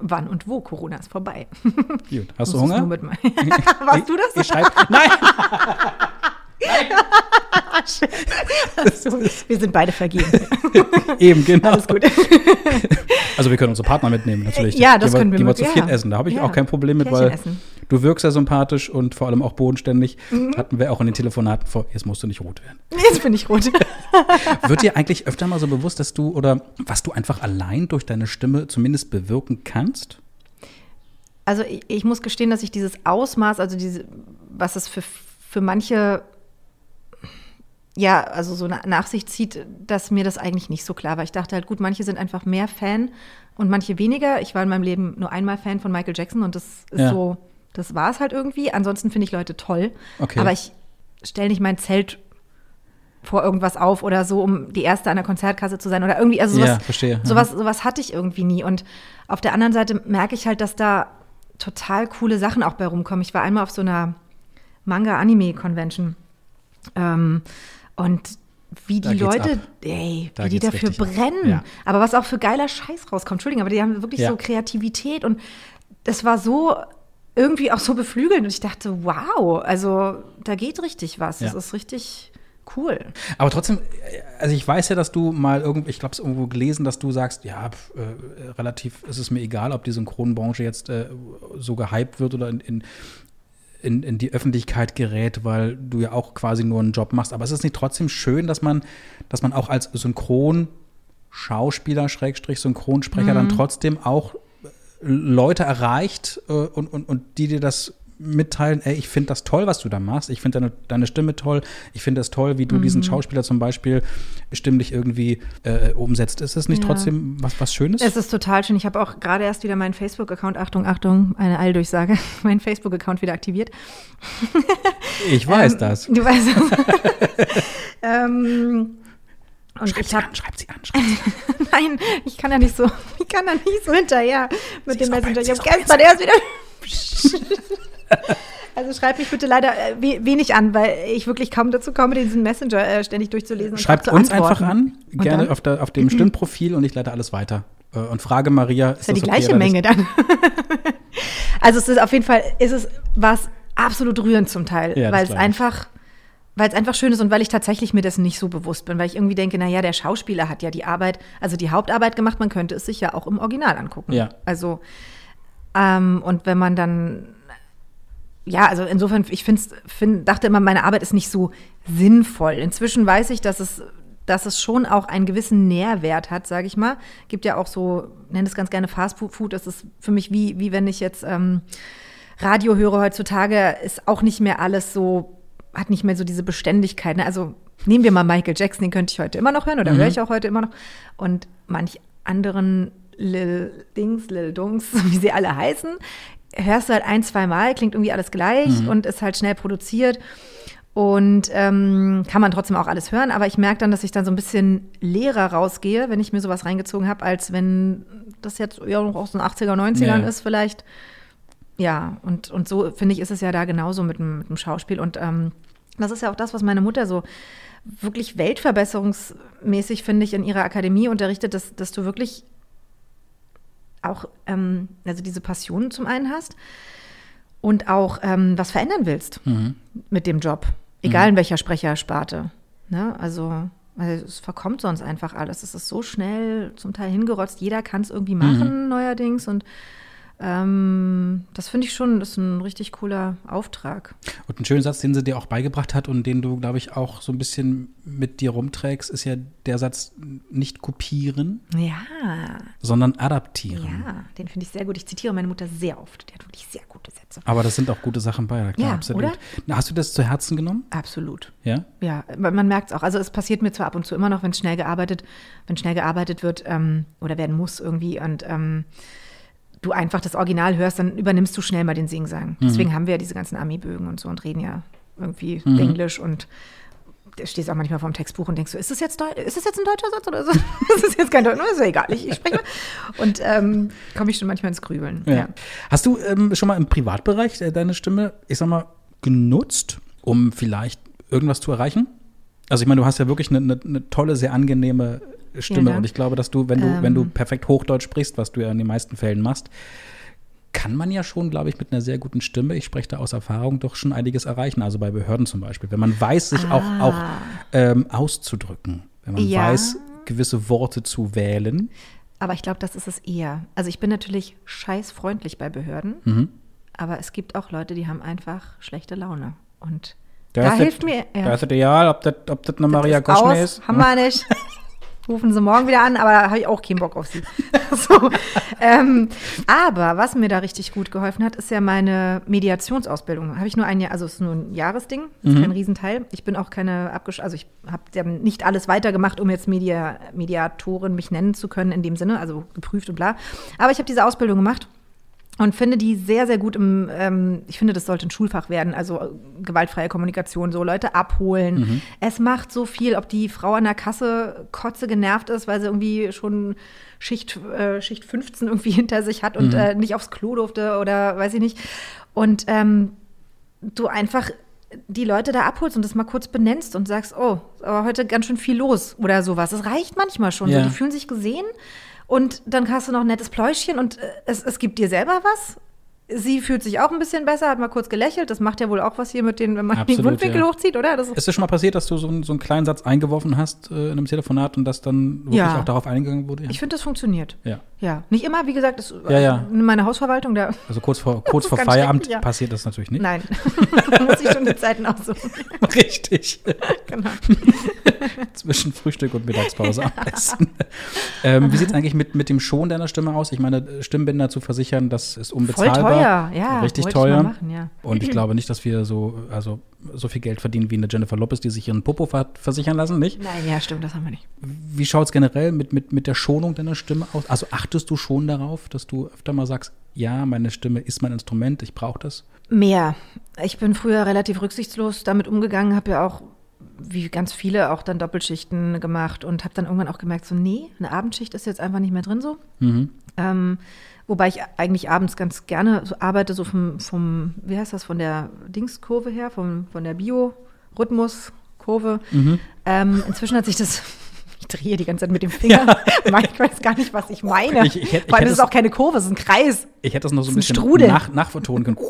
Wann und wo? Corona ist vorbei. Gut, hast du Hunger? Warst du das? Ich schreibe, nein! So, wir sind beide vergeben. Eben, genau. Alles gut. Also wir können unsere Partner mitnehmen, natürlich. Ja, das Gehen können wir Gehen wir zu ja. viert essen, da habe ich Ja. auch kein Problem mit, Pärchen weil essen. du wirkst sehr sympathisch und vor allem auch bodenständig. Mhm. Hatten wir auch in den Telefonaten vor, jetzt musst du nicht rot werden. Jetzt bin ich rot. Wird dir eigentlich öfter mal so bewusst, dass du oder was du einfach allein durch deine Stimme zumindest bewirken kannst? Also ich, ich muss gestehen, dass ich dieses Ausmaß, also diese, was es für, für manche ja, also so na- nach sich zieht, dass mir das eigentlich nicht so klar war. Ich dachte halt, gut, manche sind einfach mehr Fan und manche weniger. Ich war in meinem Leben nur einmal Fan von Michael Jackson und das ist Ja. so, das war es halt irgendwie. Ansonsten finde ich Leute toll. Okay. Aber ich stelle nicht mein Zelt vor irgendwas auf oder so, um die erste an der Konzertkasse zu sein oder irgendwie, also sowas, Ja, verstehe. sowas, sowas hatte ich irgendwie nie. Und auf der anderen Seite merke ich halt, dass da total coole Sachen auch bei rumkommen. Ich war einmal auf so einer Manga-Anime-Convention. Ähm, und wie die Leute, ab. ey, Da wie die dafür brennen. Ja. Aber was auch für geiler Scheiß rauskommt. Entschuldigung, aber die haben wirklich Ja. so Kreativität und das war so irgendwie auch so beflügelnd und ich dachte, wow, also da geht richtig was. Das Ja. ist richtig cool. Aber trotzdem, äh, also ich weiß ja, dass du mal irgendwo, ich glaube es irgendwo gelesen, dass du sagst, ja, pf, äh, relativ ist es mir egal, ob die Synchronbranche jetzt äh, so gehypt wird oder in, in, in, in die Öffentlichkeit gerät, weil du ja auch quasi nur einen Job machst. Aber es ist nicht trotzdem schön, dass man, dass man auch als Synchronschauspieler, Schrägstrich, Synchronsprecher dann trotzdem auch Leute erreicht äh, und, und, und die dir das mitteilen, ey, ich finde das toll, was du da machst. Ich finde deine, deine Stimme toll. Ich finde das toll, wie du mhm. diesen Schauspieler zum Beispiel stimmlich irgendwie äh, umsetzt. Ist es nicht ja. trotzdem was, was Schönes? Es ist total schön. Ich habe auch gerade erst wieder meinen Facebook-Account, Achtung, Achtung, eine Alldurchsage, meinen Facebook-Account wieder aktiviert. Ich weiß ähm, das. Du weißt das. ähm, und schreibt, ich hab, sie an, schreibt sie an, schreibt sie an. Nein, ich kann da nicht so, ich kann da nicht so hinterher mit dem Messenger. Ich habe gestern erst wieder. Also schreib mich bitte leider äh, wenig an, weil ich wirklich kaum dazu komme, diesen Messenger äh, ständig durchzulesen. Schreibt uns einfach an, gerne auf, der, auf, dem Stimmprofil und ich leite alles weiter. Äh, und frage Maria, ist, ist ja die okay, gleiche Menge dann. also es ist auf jeden Fall, ist es was absolut rührend zum Teil, ja, weil es einfach weil es einfach schön ist und weil ich tatsächlich mir dessen nicht so bewusst bin, weil ich irgendwie denke, naja, der Schauspieler hat ja die Arbeit, also die Hauptarbeit gemacht, man könnte es sich ja auch im Original angucken. Ja. Also, ähm, und wenn man dann, ja, also insofern, ich find's, find, dachte immer, meine Arbeit ist nicht so sinnvoll. Inzwischen weiß ich, dass es, dass es schon auch einen gewissen Nährwert hat, sage ich mal. Gibt ja auch so, nenne es ganz gerne Fast Food, das ist für mich wie, wie wenn ich jetzt ähm, Radio höre heutzutage, ist auch nicht mehr alles so hat nicht mehr so diese Beständigkeit. Ne? Also nehmen wir mal Michael Jackson, den könnte ich heute immer noch hören oder mhm. höre ich auch heute immer noch. Und manch anderen Lil Dings, Lil Dungs, wie sie alle heißen, hörst du halt ein, zwei Mal, klingt irgendwie alles gleich mhm. und ist halt schnell produziert. Und ähm, kann man trotzdem auch alles hören, aber ich merke dann, dass ich dann so ein bisschen leerer rausgehe, wenn ich mir sowas reingezogen habe, als wenn das jetzt ja noch aus den 80er, 90ern ja. ist vielleicht. Ja, und, und so finde ich, ist es ja da genauso mit dem, mit dem Schauspiel. Und ähm, das ist ja auch das, was meine Mutter so wirklich weltverbesserungsmäßig, finde ich, in ihrer Akademie unterrichtet, dass, dass du wirklich auch ähm, also diese Passion zum einen hast und auch ähm, was verändern willst mhm. mit dem Job, egal mhm. in welcher Sprechersparte. Ne? Also, also es verkommt sonst einfach alles. Es ist so schnell zum Teil hingerotzt. Jeder kann es irgendwie machen mhm. neuerdings und ähm, das finde ich schon, das ist ein richtig cooler Auftrag. Und ein schöner Satz, den sie dir auch beigebracht hat und den du, glaube ich, auch so ein bisschen mit dir rumträgst, ist ja der Satz, nicht kopieren, ja. sondern adaptieren. Ja, den finde ich sehr gut. Ich zitiere meine Mutter sehr oft. Die hat wirklich sehr gute Sätze. Aber das sind auch gute Sachen bei. Klar, ja, absolut. Oder? Na, hast du das zu Herzen genommen? Absolut. Ja? Ja, man merkt es auch. Also es passiert mir zwar ab und zu immer noch, wenn schnell gearbeitet, wenn schnell gearbeitet wird ähm, oder werden muss irgendwie und ähm, du einfach das Original hörst, dann übernimmst du schnell mal den Singsang. Mhm. Deswegen haben wir ja diese ganzen Ami-Bögen und so und reden ja irgendwie mhm. Englisch und stehst auch manchmal vor dem Textbuch und denkst so, ist das jetzt, ist das jetzt ein deutscher Satz oder so? ist das jetzt kein deutscher? Ist ja egal, ich, ich spreche. Und ähm, komme ich schon manchmal ins Grübeln. Ja. Ja. Hast du ähm, schon mal im Privatbereich äh, deine Stimme, ich sag mal, genutzt, um vielleicht irgendwas zu erreichen? Also ich meine, du hast ja wirklich eine, eine, eine tolle, sehr angenehme Stimme. Ja, und ich glaube, dass du, wenn du, ähm. wenn du ähm. perfekt Hochdeutsch sprichst, was du ja in den meisten Fällen machst, kann man ja schon, glaube ich, mit einer sehr guten Stimme, ich spreche da aus Erfahrung, doch schon einiges erreichen. Also bei Behörden zum Beispiel. Wenn man weiß, sich ah. auch, auch ähm, auszudrücken. Wenn man ja. weiß, gewisse Worte zu wählen. Aber ich glaube, das ist es eher. Also ich bin natürlich scheißfreundlich bei Behörden. Mhm. Aber es gibt auch Leute, die haben einfach schlechte Laune. Und da, da hilft das, mir. Ja. Da ist es egal, ob das, ob das eine Maria Koschner ist. Haben wir nicht. Rufen sie morgen wieder an, aber da habe ich auch keinen Bock auf sie. so, ähm, aber was mir da richtig gut geholfen hat, ist ja meine Mediationsausbildung. Habe ich nur ein Jahr, also es ist nur ein Jahresding, ist mhm. kein Riesenteil. Ich bin auch keine abgesch, also ich habe ja nicht alles weitergemacht, um jetzt Media, Mediatorin mich nennen zu können in dem Sinne, also geprüft und bla. Aber ich habe diese Ausbildung gemacht und finde die sehr, sehr gut im, ähm, ich finde, das sollte ein Schulfach werden, also äh, gewaltfreie Kommunikation, so Leute abholen. Mhm. Es macht so viel, ob die Frau an der Kasse kotze genervt ist, weil sie irgendwie schon Schicht, äh, Schicht 15 irgendwie hinter sich hat und mhm. äh, nicht aufs Klo durfte oder weiß ich nicht. Und ähm, du einfach die Leute da abholst und das mal kurz benennst und sagst, oh, aber heute ganz schön viel los oder sowas. Das reicht manchmal schon. Ja. So, die fühlen sich gesehen und dann hast du noch ein nettes Pläuschchen und äh, es, es gibt dir selber was. Sie fühlt sich auch ein bisschen besser, hat mal kurz gelächelt. Das macht ja wohl auch was hier mit den, wenn man Absolut, den Mundwinkel ja. hochzieht, oder? Das ist es schon mal passiert, dass du so, einen, so einen kleinen Satz eingeworfen hast äh, in einem Telefonat und das dann wirklich ja. auch darauf eingegangen wurde? Ja. Ich finde, das funktioniert. Ja. Ja, nicht immer, wie gesagt, ist Ja, ja. meine Hausverwaltung, da Also kurz vor, kurz vor Feierabend passiert das natürlich nicht. Nein, muss ich schon die Zeiten aussuchen. Richtig. Genau. Zwischen Frühstück und Mittagspause am besten. ähm, wie sieht es eigentlich mit, mit dem Schon deiner Stimme aus? Ich meine, Stimmbänder zu versichern, das ist unbezahlbar. Teuer, ja. Richtig teuer. machen, ja. Und ich glaube nicht, dass wir so, also so viel Geld verdienen wie eine Jennifer Lopez, die sich ihren Popo ver versichern lassen, nicht? Nein, ja, stimmt, das haben wir nicht. Wie schaut es generell mit, mit, mit der Schonung deiner Stimme aus? Also achtest du schon darauf, dass du öfter mal sagst, ja, meine Stimme ist mein Instrument, ich brauche das? Mehr. Ich bin früher relativ rücksichtslos damit umgegangen, habe ja auch, wie ganz viele, auch dann Doppelschichten gemacht und habe dann irgendwann auch gemerkt, so, nee, eine Abendschicht ist jetzt einfach nicht mehr drin so. Ähm, wobei ich eigentlich abends ganz gerne so arbeite, so vom, vom, wie heißt das, von der Dingskurve her, vom, von der Biorhythmuskurve. Ähm, inzwischen hat sich das, ich drehe die ganze Zeit mit dem Finger, weil ich weiß gar nicht, was ich meine. Ich- ich hätte- Vor allem ist es auch keine Kurve, es ist ein Kreis. Ich hätte das noch so ein Das ein bisschen Strudel. nach, nachvertonen können.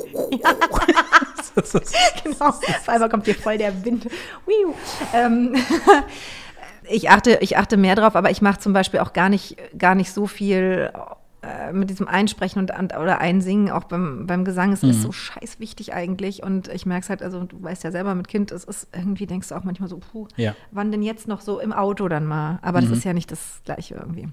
Das ist- genau. Auf einmal kommt hier voll der Wind. Ähm, ich, achte, ich achte mehr drauf, aber ich mache zum Beispiel auch gar nicht, gar nicht so viel äh, mit diesem Einsprechen und, an- oder Einsingen, auch beim, beim Gesang. Es Mhm. ist so scheiß wichtig eigentlich. Und ich merke es halt, also du weißt ja selber mit Kind, es ist irgendwie, denkst du auch manchmal so, puh, Ja. wann denn jetzt noch so im Auto dann mal? Aber das ist ja nicht das Gleiche irgendwie.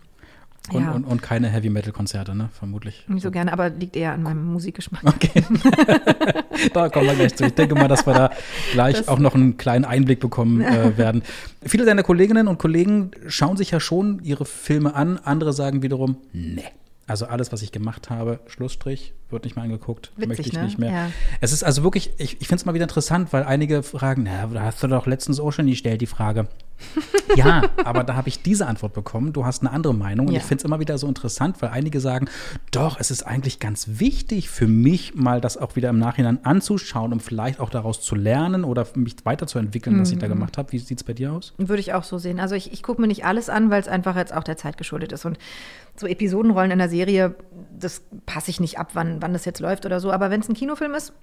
Und, ja, und, und keine Heavy-Metal-Konzerte, ne? Vermutlich. nicht so gerne, aber liegt eher an meinem Musikgeschmack. Okay. da kommen wir gleich zu. Ich denke mal, dass wir da gleich Das- auch noch einen kleinen Einblick bekommen äh, werden. Viele deiner Kolleginnen und Kollegen schauen sich ja schon ihre Filme an. Andere sagen wiederum, nee. Also alles, was ich gemacht habe, Schlussstrich, wird nicht mehr angeguckt, Witzig, möchte ich ne? nicht mehr. Ja. Es ist also wirklich, ich, ich finde es mal wieder interessant, weil einige fragen, na, da hast du doch letztens auch schon gestellt, die Frage. ja, aber da habe ich diese Antwort bekommen. Du hast eine andere Meinung. Und Ja. ich finde es immer wieder so interessant, weil einige sagen, doch, es ist eigentlich ganz wichtig für mich, mal das auch wieder im Nachhinein anzuschauen, um vielleicht auch daraus zu lernen oder mich weiterzuentwickeln, was ich Mhm. da gemacht habe. Wie sieht es bei dir aus? Würde ich auch so sehen. Also ich, ich gucke mir nicht alles an, weil es einfach jetzt auch der Zeit geschuldet ist. Und so Episodenrollen in der Serie, das passe ich nicht ab, wann, wann das jetzt läuft oder so. Aber wenn es ein Kinofilm ist,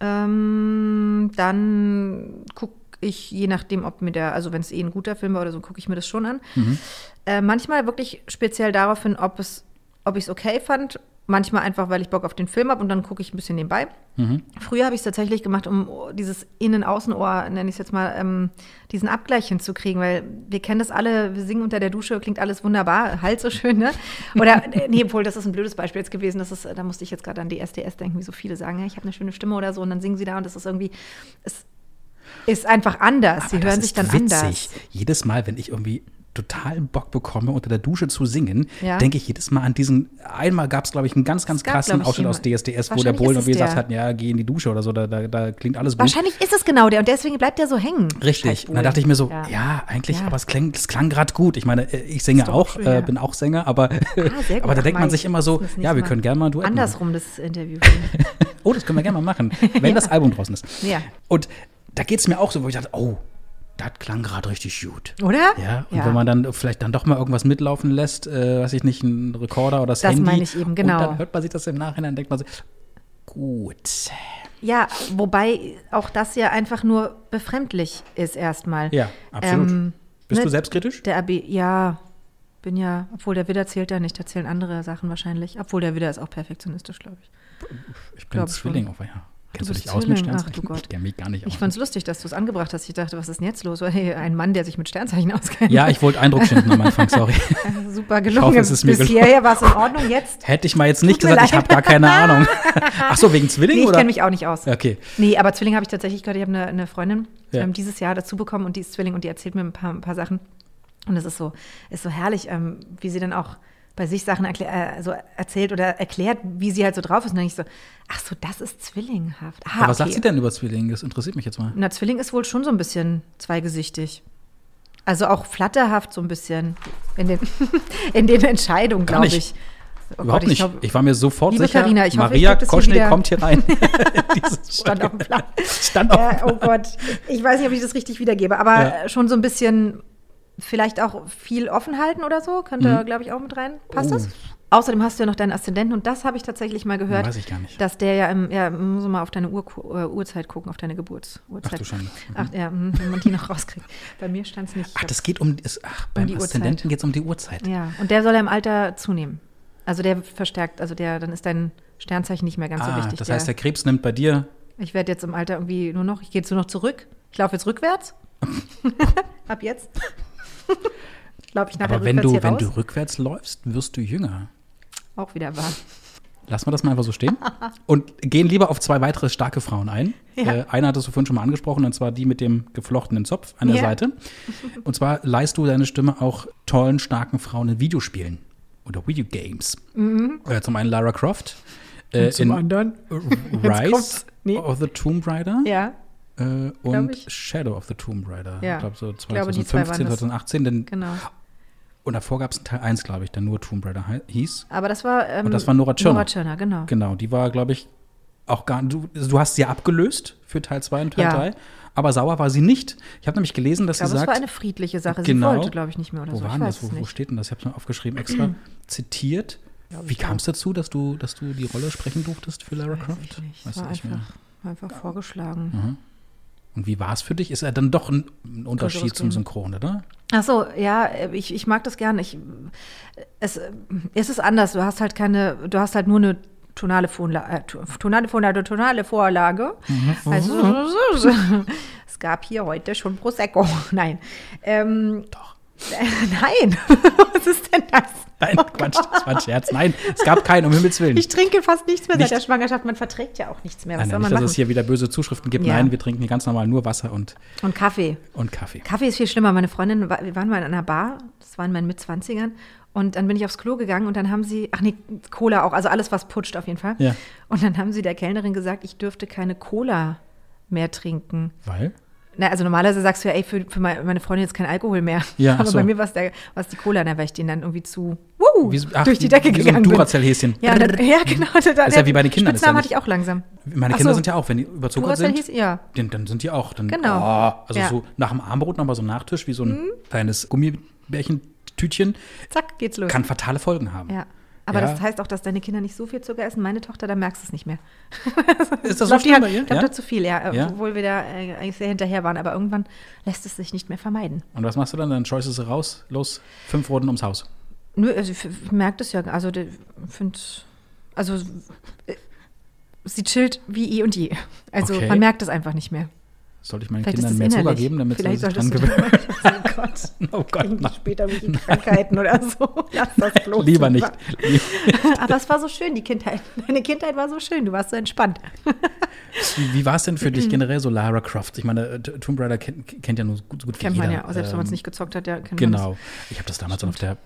ähm, dann gucke ich, je nachdem, ob mir der, also wenn es eh ein guter Film war oder so, gucke ich mir das schon an. Äh, manchmal wirklich speziell darauf hin, ob es, ob ich es okay fand. Manchmal einfach, weil ich Bock auf den Film habe und dann gucke ich ein bisschen nebenbei. Früher habe ich es tatsächlich gemacht, um dieses Innen-Außen-Ohr, nenne ich es jetzt mal, ähm, diesen Abgleich hinzukriegen, weil wir kennen das alle, wir singen unter der Dusche, klingt alles wunderbar, halt so schön, ne? Oder, äh, nee, obwohl, das ist ein blödes Beispiel jetzt gewesen, das ist, da musste ich jetzt gerade an die SDS denken, wie so viele sagen, ja, ich habe eine schöne Stimme oder so und dann singen sie da und das ist irgendwie, es ist einfach anders, sie Aber das hören sich dann witzig. anders. Jedes Mal, wenn ich irgendwie total Bock bekomme, unter der Dusche zu singen, Ja. denke ich jedes Mal an diesen, einmal gab es, glaube ich, einen ganz, ganz gab, krassen Ausschnitt aus DSDS, wo der Bohlen irgendwie es gesagt hat, ja, geh in die Dusche oder so, da, da, da klingt alles gut. Wahrscheinlich ist es genau der und deswegen bleibt der so hängen. Richtig. Scheiß Und dann dachte ich mir so, Ja. ja, eigentlich, Ja. aber es klang, es klang gerade gut. Ich meine, äh, ich singe auch, schön, äh, bin auch Sänger, aber, Ah, aber da Ach, denkt man sich immer so, ja, wir können gerne mal ein Duett machen. Andersrum das Interview. Oh, das können wir gerne mal machen, wenn das Album draußen ist. Ja. Und da geht es mir auch so, wo ich dachte, oh, das klang gerade richtig gut. Oder? Ja, und wenn man dann vielleicht dann doch mal irgendwas mitlaufen lässt, äh, weiß ich nicht, ein Rekorder oder das, Das Handy. meine ich eben, genau. Und dann hört man sich das im Nachhinein, denkt man sich, gut. Ja, wobei auch das ja einfach nur befremdlich ist erstmal. Ja, absolut. Ähm, Bist ne, du selbstkritisch? Der AB, ja, bin ja, obwohl der Widder zählt ja nicht, da zählen andere Sachen wahrscheinlich. Obwohl der Widder ist auch perfektionistisch, glaube ich. Ich bin Zwilling, aber ja. Kennst du dich aus mit Zwilling, ach, Sternzeichen? du Gott. Ich kenne mich gar nicht aus. Ich fand es lustig, dass du es angebracht hast. Ich dachte, was ist denn jetzt los? Hey, ein Mann, der sich mit Sternzeichen auskennt. ja, ich wollte Eindruck schinden am Anfang, sorry. Super gelungen. hoffe, es ist mir Bis hierher war es in Ordnung. Jetzt? Hätte ich mal jetzt nicht gesagt, ich leid. habe gar keine Ahnung. Ach so, wegen Zwilling Nee, ich kenne mich auch nicht aus. Okay. Nee, aber Zwilling habe ich tatsächlich gehört. Ich habe eine, eine Freundin Ja. ähm, dieses Jahr dazu bekommen und die ist Zwilling und die erzählt mir ein paar, ein paar Sachen. Und es ist so, ist so herrlich, ähm, wie sie dann auch bei sich Sachen äh, so erzählt oder erklärt, wie sie halt so drauf ist. Und dann ich so, ach so, das ist zwillinghaft. Ah, Aber was sagt okay. sie denn über Zwilling? Das interessiert mich jetzt mal. Na, Zwilling ist wohl schon so ein bisschen zweigesichtig. Also auch flatterhaft so ein bisschen in den, in den Entscheidungen, glaube ich. Oh Überhaupt Gott, nicht. glaub, ich war mir sofort Liebe sicher, Carina, ich hoffe, ich Maria hier wieder- kommt hier rein. Stand auf dem Plan. Stand auf Äh, oh Gott, ich weiß nicht, ob ich das richtig wiedergebe, aber Ja. schon so ein bisschen vielleicht auch viel offen halten oder so, könnte, Mhm. glaube ich, auch mit rein. Passt Oh. das? Außerdem hast du ja noch deinen Aszendenten und das habe ich tatsächlich mal gehört. Weiß ich gar nicht. Dass der ja, im, ja, muss man mal auf deine Uhr, äh, Uhrzeit gucken, auf deine Geburtsurzeit. Ach du Schande. Mhm. Ach ja, mh, wenn man die noch rauskriegt. Bei mir stand es nicht. Ach, das geht um, ist, ach, beim die Aszendenten geht es um die Uhrzeit. Ja, und der soll ja im Alter zunehmen. Also der verstärkt, also der, dann ist dein Sternzeichen nicht mehr ganz so Ah, wichtig. das heißt, der Krebs nimmt bei dir ich werde jetzt im Alter irgendwie nur noch, ich gehe jetzt nur noch zurück. Ich laufe jetzt rückwärts. Ab jetzt. Laufe ich nachher Aber wenn du, hier wenn raus. du rückwärts läufst, wirst du jünger. Auch wieder wahr. Lassen wir das mal einfach so stehen. Und gehen lieber auf zwei weitere starke Frauen ein. Ja. Äh, eine hattest du vorhin schon mal angesprochen, und zwar die mit dem geflochtenen Zopf an der Ja. Seite. Und zwar leihst du deine Stimme auch tollen, starken Frauen in Videospielen oder Videogames. Äh, zum einen Lara Croft. Äh, in anderen. Rise. Nee. of the Tomb Raider Ja, äh, und ich. Shadow of the Tomb Raider. Ja. Ich glaube so glaube, die zwei 2015, waren das. 2018. Denn, genau. Und davor gab es Teil 1, glaube ich, der nur Tomb Raider hieß. Aber das war. Ähm, Und das war Nora Tschirner. Nora Tschirner, genau. Genau, die war, glaube ich, auch gar du, du hast sie ja abgelöst für Teil 2 und Teil Ja. 3, aber sauer war sie nicht. Ich habe nämlich gelesen, dass Ich glaube, sie sagt, war eine friedliche Sache. Genau. Sie wollte, glaube ich, nicht mehr oder wo so. war Ich denn weiß das? Wo, wo steht denn das? Ich habe es mal aufgeschrieben, extra zitiert. Wie kam es dazu, dass du, dass du die Rolle sprechen durftest für Lara Weiß Croft? ich nicht. Du war nicht mehr. einfach, einfach vorgeschlagen. Und wie war es für dich? Ist er dann doch ein, ein Unterschied zum. Synchron, oder? Ach so, ja, äh, ich, ich mag das gerne. Ich, es, äh, es ist anders. Du hast halt keine, du hast halt nur eine tonale Vorlage, äh, to- tonale Vorlage, tonale Vorlage. Also, es gab hier heute schon Prosecco. Nein. Ähm, Doch. nein. Was ist denn das? Nein, Quatsch, das war ein Scherz. Nein, es gab keinen, um Himmels Willen. Ich trinke fast nichts mehr Nicht- seit der Schwangerschaft. Man verträgt ja auch nichts mehr. Was Nein, soll man nicht, dass machen? es hier wieder böse Zuschriften gibt. Ja. Nein, wir trinken hier ganz normal nur Wasser und, Und Kaffee. und Kaffee. Kaffee ist viel schlimmer. Meine Freundin, wir waren mal in einer Bar, das war in meinen Mitzwanzigern, und dann bin ich aufs Klo gegangen und dann haben sie, ach nee, Cola auch, also alles, was putscht auf jeden Fall. Ja. Und dann haben sie der Kellnerin gesagt, ich dürfte keine Cola mehr trinken. Weil? Na, also normalerweise sagst du ja, ey, für, für meine Freundin jetzt kein Alkohol mehr. Ja, Aber so. bei mir war es die Cola, da war ich denen dann irgendwie zu wuhu, Wie ach, durch die Decke wie so ein gegangen. Duracell-Häschen. Ja, dann, ja, genau. Da, ist ja wie bei den Kindern, ist ja Spitznamen hatte ich auch langsam. Meine Kinder so. sind ja auch, wenn die überzuckert Duracell sind, ja. dann, dann sind die auch. Dann, Genau. Oh, also Ja. so nach dem Armbrot nochmal so ein Nachtisch, wie so ein Mhm. kleines Gummibärchentütchen, Zack, geht's los. kann fatale Folgen haben. Ja. Aber Ja. das heißt auch, dass deine Kinder nicht so viel Zucker essen. Meine Tochter, da merkst du es nicht mehr. Ist das so schlimm bei ihr? Ich glaube, Ja? zu viel, ja. Ja? Obwohl wir da äh, eigentlich sehr hinterher waren. Aber irgendwann lässt es sich nicht mehr vermeiden. Und was machst du dann? Dann scheust du sie raus, los, fünf Runden ums Haus. Nö, also ich merke das ja. Also, finde, also äh, sie chillt wie eh und je. Also Okay. man merkt es einfach nicht mehr. Sollte ich meinen Vielleicht Kindern mehr Zucker geben, damit Vielleicht sie sich dran gewöhnen? Oh Gott. Oh Gott, nein. später irgendwelche Krankheiten oder so. Lass das bloß. Lieber nicht. Aber es war so schön, die Kindheit. Deine Kindheit war so schön, du warst so entspannt. Wie, wie war es denn für dich generell so Lara Croft? Ich meine, äh, Tomb Raider kennt, kennt ja nur so gut, so gut wie Kennt jeder. man ja, auch selbst wenn man es Ähm, nicht gezockt hat, ja, kennt man Genau. Ich habe das damals auf der,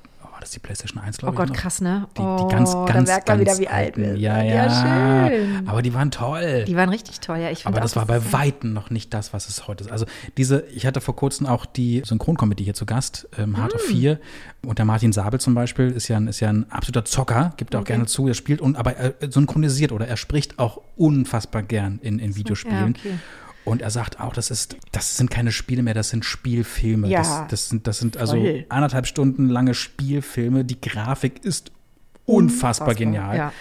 das ist die PlayStation 1, das. glaube Oh ich. Gott, noch. krass, ne? Die, oh, die ganz, ganz, da merkt man wieder, wie alt wir sind. Ja, ja. schön. Aber die waren toll. Die waren richtig toll, ja. Ich Aber das auch, war bei Weitem noch nicht das, was es heute ist. Also diese, ich hatte vor kurzem auch die Synchronkomödie hier zu Gast, ähm, Hard Mm. of 4. Und der Martin Sabel zum Beispiel ist ja ein, ist ja ein absoluter Zocker, gibt auch gerne zu, er spielt, und, aber er synchronisiert oder er spricht auch unfassbar gern in, in Videospielen. okay. Und er sagt auch, das ist, das sind keine Spiele mehr, das sind Spielfilme. Ja. Das, das sind, das sind also Voll. anderthalb Stunden lange Spielfilme. Die Grafik ist unfassbar, Unfassbar, genial. ja.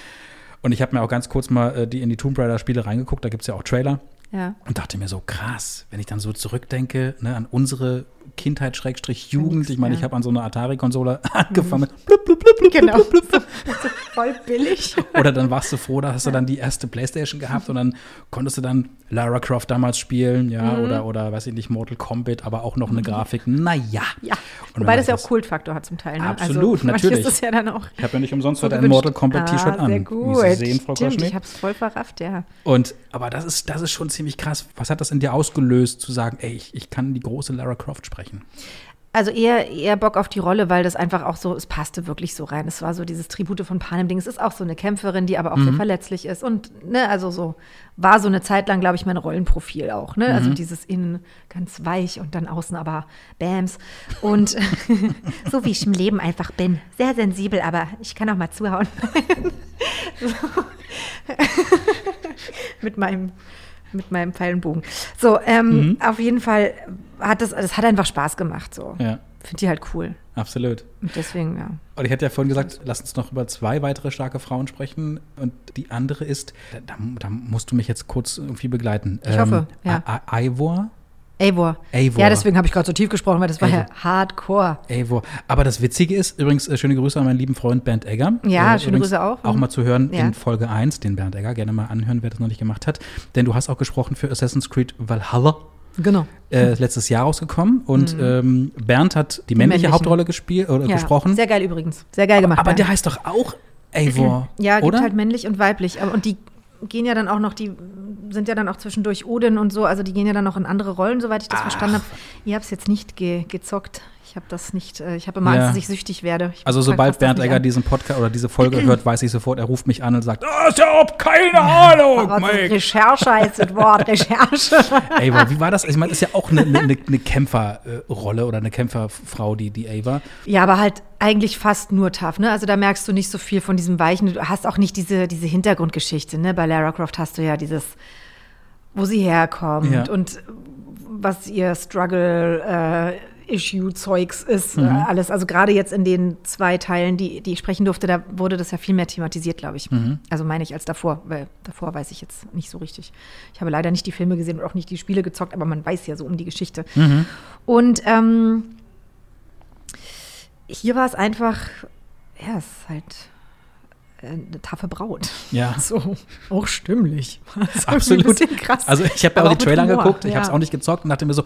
Und ich habe mir auch ganz kurz mal äh, die in die Tomb Raider Spiele reingeguckt, da gibt es ja auch Trailer. Ja. Und dachte mir so, krass, wenn ich dann so zurückdenke ne, an unsere Kindheit, Schrägstrich, Jugend. Ich meine, ich habe an so einer Atari-Konsole angefangen mit blub, blub, blub, blub, Genau. blub, blub. Voll billig. Oder dann warst du froh, da hast du dann die erste Playstation gehabt und dann konntest du dann Lara Croft damals spielen, ja, Mhm. oder, oder weiß ich nicht, Mortal Kombat, aber auch noch eine Grafik. Naja. Ja. Und Wobei das ja das- auch Kultfaktor hat zum Teil. Ne? Absolut, also, natürlich. ist es ja dann auch. Ich habe ja nicht umsonst so heute ein. Mortal Kombat T-Shirt ah, an. Sehr Wie gut. Sie sehen, Frau Stimmt, ich habe es voll verrafft, ja. Und, aber das ist, das ist schon ziemlich krass. Was hat das in dir ausgelöst, zu sagen, ey, ich, ich kann die große Lara Croft sprechen? Also eher, eher Bock auf die Rolle, weil das einfach auch so, es passte wirklich so rein. Es war so dieses Tribute von Panem-Ding. Es ist auch so eine Kämpferin, die aber auch Mhm. sehr verletzlich ist. Und, ne, also so, war so eine Zeit lang, glaube ich, mein Rollenprofil auch, ne? Mhm. Also dieses Innen ganz weich und dann außen aber Bams. Und so wie ich im Leben einfach bin. Sehr sensibel, aber ich kann auch mal zuhauen. mit meinem mit meinem Pfeil und Bogen. So, ähm, auf jeden Fall hat das, das hat einfach Spaß gemacht. So. Ja, Finde die halt cool. absolut. Und deswegen, ja. Und ich hatte ja vorhin gesagt, lass uns noch über zwei weitere starke Frauen sprechen. Und die andere ist, da, da musst du mich jetzt kurz irgendwie begleiten. Ähm, Ich hoffe, ja. Ivor Eivor. Ja, deswegen habe ich gerade so tief gesprochen, weil das war Eivor. ja hardcore. Eivor. Aber das Witzige ist, übrigens, äh, schöne Grüße an meinen lieben Freund Bernd Egger. Ja, Äh, schöne Grüße auch. Auch mal zu hören Ja. in Folge 1, den Bernd Egger. Gerne mal anhören, wer das noch nicht gemacht hat. Denn du hast auch gesprochen für Assassin's Creed Valhalla. Genau. Äh, letztes Jahr rausgekommen und ähm, Bernd hat die männliche männlichen. Hauptrolle gespielt oder Ja, gesprochen. Sehr geil übrigens. Sehr geil gemacht. aber Bernd. der heißt doch auch Eivor. Ja, gibt oder? halt männlich und weiblich. Aber, und die gehen ja dann auch noch, die sind ja dann auch zwischendurch Odin und so, also die gehen ja dann noch in andere Rollen, soweit ich das verstanden habe. Ihr habt es jetzt nicht ge gezockt. Ich habe das nicht, äh, ich habe immer Ja. Angst, dass ich süchtig werde. Ich Also sobald Bernd Egger an. diesen Podcast oder diese Folge hört, weiß ich sofort, er ruft mich an und sagt, ah, ich hab keine Ahnung, Aber Mike. Recherche heißt das Wort, Recherche. Ava, wie war das? Ich meine, ist ja auch eine, eine, eine Kämpferrolle oder eine Kämpferfrau, die, die Ava. Ja, aber halt eigentlich fast nur tough, ne? Also da merkst du nicht so viel von diesem Weichen. Du hast auch nicht diese, diese Hintergrundgeschichte, ne? Bei Lara Croft hast du ja dieses, wo sie herkommt Ja. und was ihr Struggle-Issue-Zeugs ist, Mhm. äh, alles. Also gerade jetzt in den zwei Teilen, die, die ich sprechen durfte, da wurde das ja viel mehr thematisiert, glaube ich. Mhm. Also meine ich als davor, weil davor weiß ich jetzt nicht so richtig. Ich habe leider nicht die Filme gesehen und auch nicht die Spiele gezockt, aber man weiß ja so um die Geschichte. Mhm. Und ähm, hier war es einfach, ja, es ist halt äh, eine taffe Braut. Ja. So, auch stimmlich. Absolut. Krass. Also ich habe ja auch die Trailer angeguckt, ich ja. habe es auch nicht gezockt und dachte mir so,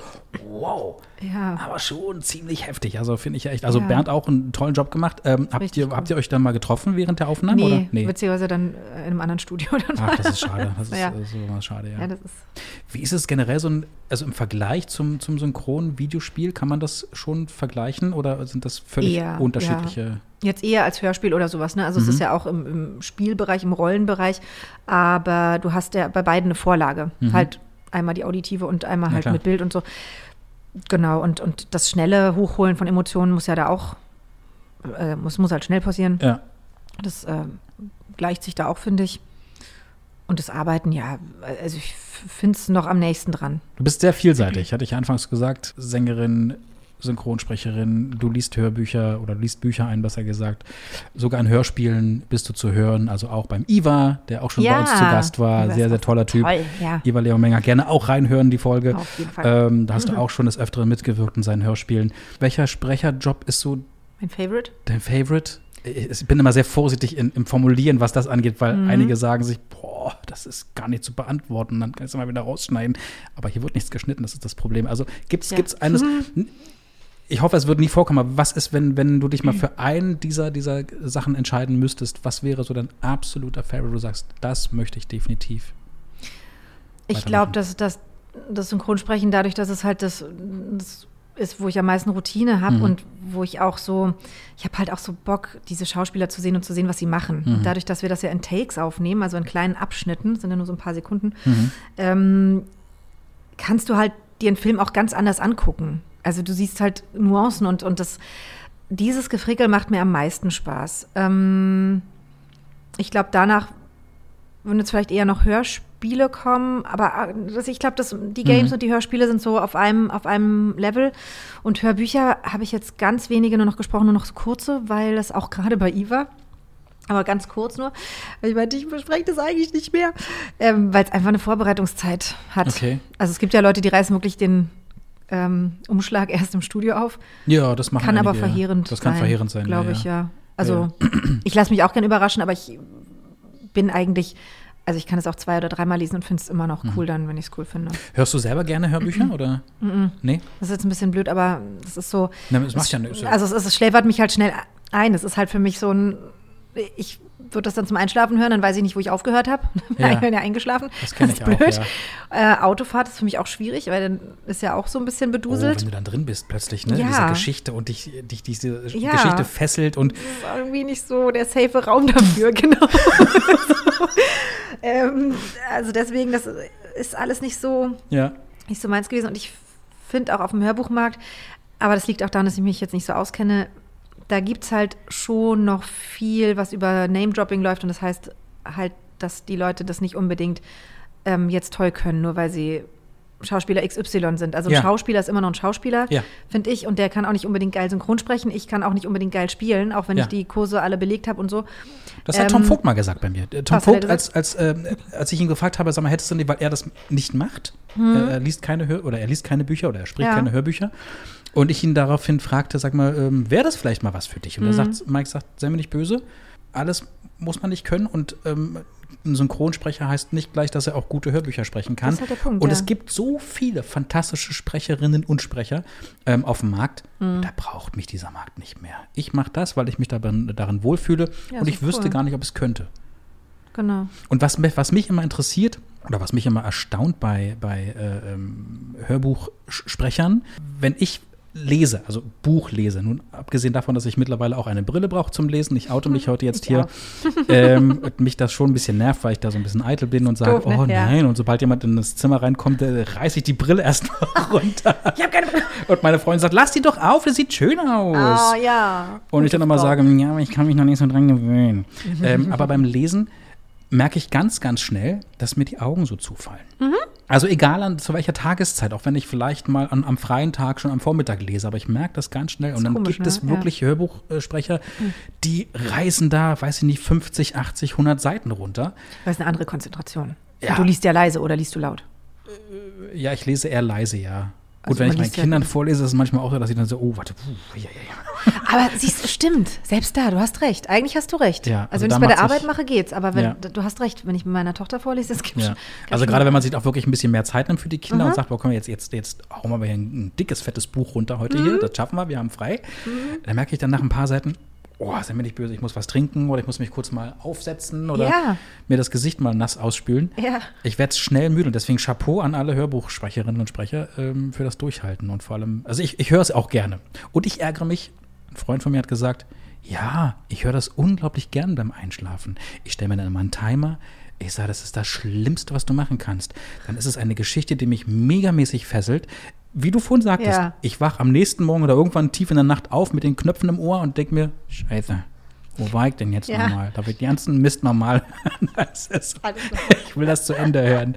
wow, Ja. aber schon ziemlich heftig. Also finde ich ja echt. Also Ja. Bernd auch einen tollen Job gemacht. Ähm, habt, ihr, habt ihr euch dann mal getroffen während der Aufnahme? Nee, oder? beziehungsweise dann äh, in einem anderen Studio. Dann Ach, das ist schade. Das ist Ja. äh, so schade, ja. ja, das ist. Wie ist es generell so ein, also im Vergleich zum, zum Synchron-Videospiel, kann man das schon vergleichen oder sind das völlig unterschiedliche? Jetzt eher als Hörspiel oder sowas, ne? Also Mhm. es ist ja auch im, im Spielbereich, im Rollenbereich, aber du hast ja bei beiden eine Vorlage. Halt einmal die auditive und einmal Mhm. Halt mit Bild und so. Genau, und, und das schnelle Hochholen von Emotionen muss ja da auch, äh, muss, muss halt schnell passieren. Ja. Das äh, gleicht sich da auch, finde ich. Und das Arbeiten, ja, also ich finde es noch am nächsten dran. Du bist sehr vielseitig, hatte ich anfangs gesagt. Sängerin, Synchronsprecherin, du liest Hörbücher oder liest Bücher ein, besser gesagt. Sogar in Hörspielen bist du zu hören, also auch beim Iva, der auch schon bei Ja, uns zu Gast war. Sehr, sehr toller Typ. toll, ja. Iva Leon Menger, gerne auch reinhören, die Folge. Auf jeden Fall. Ähm, da hast du auch schon des Öfteren mitgewirkt in seinen Hörspielen. Welcher Sprecherjob ist so Mein Favorite? dein Favorite? Ich bin immer sehr vorsichtig in, im Formulieren, was das angeht, weil Mhm. einige sagen sich, boah, das ist gar nicht zu beantworten, dann kannst du mal wieder rausschneiden. Aber hier wird nichts geschnitten, das ist das Problem. Also gibt's Ja. gibt's eines, ich hoffe, es wird nie vorkommen, aber was ist, wenn, wenn du dich mal für einen dieser, dieser Sachen entscheiden müsstest, was wäre so dein absoluter Favorite, wo du sagst, das möchte ich definitiv? Ich glaube, dass, dass das Synchronsprechen dadurch, dass es halt das, das ist, wo ich am meisten Routine habe Mhm. und wo ich auch so, ich habe halt auch so Bock, diese Schauspieler zu sehen und zu sehen, was sie machen. Mhm. Dadurch, dass wir das ja in Takes aufnehmen, also in kleinen Abschnitten, sind ja nur so ein paar Sekunden, Mhm. ähm, kannst du halt dir einen Film auch ganz anders angucken. Also du siehst halt Nuancen und, und das, dieses Gefrickel macht mir am meisten Spaß. Ähm, ich glaube, danach würden jetzt vielleicht eher noch Hörspiele kommen, aber äh, das, ich glaube, dass die Games Mhm. und die Hörspiele sind so auf einem, auf einem Level. Und Hörbücher habe ich jetzt ganz wenige nur noch gesprochen, nur noch so kurze, weil das auch gerade bei Iva, aber ganz kurz nur, weil ich meinte, ich bespreche das eigentlich nicht mehr, ähm, weil es einfach eine Vorbereitungszeit hat. Okay. Also es gibt ja Leute, die reißen wirklich den ähm, Umschlag erst im Studio auf. Ja, das machen Kann aber einige, ja. verheerend Das kann sein, verheerend sein, glaube ja, ich, ja. ja. Also ich lasse mich auch gerne überraschen, aber ich bin eigentlich, also ich kann es auch zwei oder dreimal lesen und finde es immer noch Mhm. cool dann, wenn ich es cool finde. Hörst du selber gerne Hörbücher oder? Nee? Das ist jetzt ein bisschen blöd, aber das ist so. Na, das macht ja nichts. Also es, es schläfert mich halt schnell ein. Es ist halt für mich so ein. Ich würde das dann zum Einschlafen hören, dann weiß ich nicht, wo ich aufgehört habe. Ja. Ich bin ja eingeschlafen. Das kenn ist ich auch, blöd. ja. Äh, Autofahrt ist für mich auch schwierig, weil dann ist ja auch so ein bisschen Oh, beduselt. wenn du dann drin bist plötzlich, ne? Ja. Diese Geschichte und dich, dich diese Ja. Geschichte fesselt und Das ist irgendwie nicht so der safe Raum dafür, genau. so. ähm, also deswegen, das ist alles nicht so, nicht so meins gewesen. Und ich finde auch auf dem Hörbuchmarkt, aber das liegt auch daran, dass ich mich jetzt nicht so auskenne, da gibt es halt schon noch viel, was über Name-Dropping läuft. Und das heißt halt, dass die Leute das nicht unbedingt ähm, jetzt toll können, nur weil sie Schauspieler XY sind. Also ein Ja. Schauspieler ist immer noch ein Schauspieler, Ja. finde ich. Und der kann auch nicht unbedingt geil synchron sprechen. Ich kann auch nicht unbedingt geil spielen, auch wenn Ja. ich die Kurse alle belegt habe und so. Das hat Tom Ähm, Vogt mal gesagt bei mir. Äh, Tom er Vogt, als, als, äh, als ich ihn gefragt habe, sag mal, hättest du nicht, weil er das nicht macht, äh, er liest keine Hör oder er liest keine Bücher oder er spricht keine Hörbücher. Und ich ihn daraufhin fragte, sag mal, ähm, wäre das vielleicht mal was für dich? Und Mhm. er sagt, Mike sagt, sei mir nicht böse, alles muss man nicht können und ähm, ein Synchronsprecher heißt nicht gleich, dass er auch gute Hörbücher sprechen kann. Das ist halt der Punkt, und ja. es gibt so viele fantastische Sprecherinnen und Sprecher ähm, auf dem Markt, Mhm. da braucht mich dieser Markt nicht mehr. Ich mache das, weil ich mich darin, darin wohlfühle Ja, und ich wüsste cool. gar nicht, ob es könnte. Genau. Und was, was mich immer interessiert oder was mich immer erstaunt bei, bei äh, ähm, Hörbuchsprechern, wenn ich lese, also Buch lese, nun abgesehen davon, dass ich mittlerweile auch eine Brille brauche zum Lesen, ich oute mich heute jetzt hier, ähm, und mich das schon ein bisschen nervt, weil ich da so ein bisschen eitel bin und sage, ne? oh Ja. nein, und sobald jemand in das Zimmer reinkommt, äh, reiße ich die Brille erstmal runter. Ich habe keine. Und meine Freundin sagt, lass die doch auf, das sieht schön aus. Ah, ja. Und ich dann immer Frau. sage, ja, aber ich kann mich noch nicht so dran gewöhnen. ähm, aber beim Lesen merke ich ganz, ganz schnell, dass mir die Augen so zufallen. Mhm. Also egal an zu welcher Tageszeit, auch wenn ich vielleicht mal an, am freien Tag schon am Vormittag lese, aber ich merke das ganz schnell. Und dann komisch, gibt es ne? wirklich Hörbuchsprecher, die reißen da, weiß ich nicht, 50, 80, 100 Seiten runter. Das ist eine andere Konzentration. Ja. Du liest ja leise oder liest du laut? Ja, ich lese eher leise, ja. Gut, Also wenn ich meinen liest ja- Kindern vorlese, ist es manchmal auch so, dass ich dann so, oh, warte, puh, ja, ja, ja. Aber siehst du, stimmt. Selbst da, du hast recht. Eigentlich hast du recht. Ja, also, also wenn ich es bei der Arbeit mache, geht's. Aber wenn, Ja. du hast recht, wenn ich mit meiner Tochter vorlese, es gibt Ja. Also gerade wenn man sich auch wirklich ein bisschen mehr Zeit nimmt für die Kinder Mhm. und sagt, boah, komm, jetzt, jetzt, jetzt hauen wir mal hier ein, dickes, fettes Buch runter heute Mhm. hier, das schaffen wir, wir haben frei. Dann merke ich dann nach ein paar Seiten, oh, sind mir nicht böse, ich muss was trinken oder ich muss mich kurz mal aufsetzen oder Ja. mir das Gesicht mal nass ausspülen. Ja. Ich werde schnell müde und deswegen Chapeau an alle Hörbuchsprecherinnen und Sprecher ähm, für das Durchhalten und vor allem, also ich, ich höre es auch gerne. Und ich ärgere mich, ein Freund von mir hat gesagt, ja, ich höre das unglaublich gern beim Einschlafen. Ich stelle mir dann immer einen Timer. Ich sage, das ist das Schlimmste, was du machen kannst. Dann ist es eine Geschichte, die mich megamäßig fesselt. Wie du vorhin sagtest, Ja. ich wach am nächsten Morgen oder irgendwann tief in der Nacht auf mit den Knöpfen im Ohr und denke mir, scheiße, wo war ich denn jetzt Ja. nochmal? Da wird die ganzen Mist ist, ich will das zu Ende hören.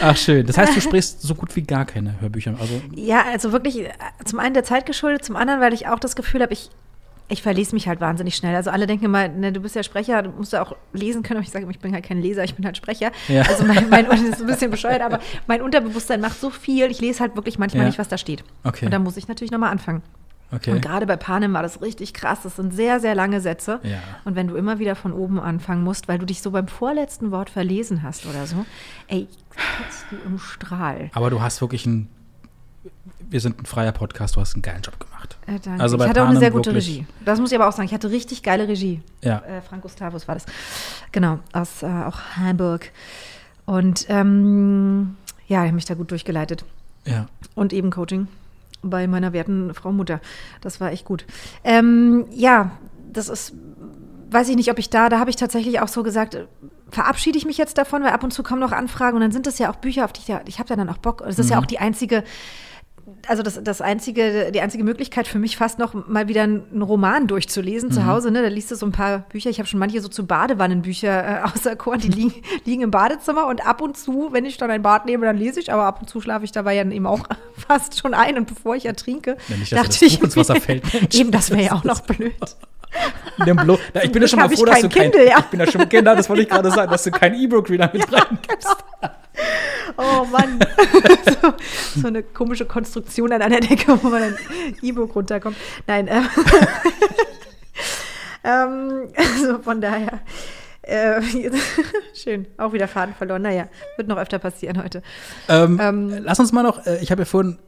Ach schön. Das heißt, du sprichst so gut wie gar keine Hörbücher. Also Ja, also wirklich äh, zum einen der Zeit geschuldet, zum anderen, weil ich auch das Gefühl habe, ich, ich verlese mich halt wahnsinnig schnell. Also alle denken immer, ne, du bist ja Sprecher, du musst ja auch lesen können. Aber ich sage, ich bin halt kein Leser, ich bin halt Sprecher. Ja. Also mein, mein das ist ein bisschen bescheuert, aber mein Unterbewusstsein macht so viel, ich lese halt wirklich manchmal Ja. nicht, was da steht. Okay. Und da muss ich natürlich nochmal anfangen. Okay. Und gerade bei Panem war das richtig krass. Das sind sehr, sehr lange Sätze. Ja. Und wenn du immer wieder von oben anfangen musst, weil du dich so beim vorletzten Wort verlesen hast oder so, ey, kotzt du im Strahl. Aber du hast wirklich ein. Wir sind ein freier Podcast, du hast einen geilen Job gemacht. Äh, danke. Also ich hatte auch eine Panem sehr gute Regie. Das muss ich aber auch sagen. Ich hatte richtig geile Regie. Ja. Äh, Frank Gustavus war das. Genau, aus äh, auch Hamburg. Und ähm, ja, ich habe mich da gut durchgeleitet. Ja. Und eben Coaching bei meiner werten Frau Mutter. Das war echt gut. Ähm, ja, das ist, weiß ich nicht, ob ich da, da habe ich tatsächlich auch so gesagt, verabschiede ich mich jetzt davon, weil ab und zu kommen noch Anfragen und dann sind das ja auch Bücher, auf die ich, ja, ich habe ja dann auch Bock. Das ist ja Mhm. auch die einzige, also das, das einzige, die einzige Möglichkeit für mich fast noch mal wieder einen Roman durchzulesen zu Mhm. Hause. Ne? Da liest du so ein paar Bücher. Ich habe schon manche so zu Badewannenbücher äh, auserkoren, die liegen, liegen im Badezimmer und ab und zu, wenn ich dann ein Bad nehme, dann lese ich, aber ab und zu schlafe ich dabei ja eben auch fast schon ein und bevor ich ertrinke, Ja, nicht, dachte das ich Buch ins Wasser fällt, Mensch. eben, das wäre ja auch noch blöd. Nimm blo- Ja, ich bin ja schon mal froh, dass du kein Kindle, ja. ich bin ja schon genau, das wollte ich gerade sagen, dass du kein E-Book-Reader mit reingibst. Oh Mann. so, so eine komische Konstruktion an einer Decke, wo man ein E-Book runterkommt. Nein, ähm, ähm, also von daher. Äh, schön, auch wieder Faden verloren. Naja, wird noch öfter passieren heute. Ähm, Ähm, lass uns mal noch, äh, ich habe ja vorhin,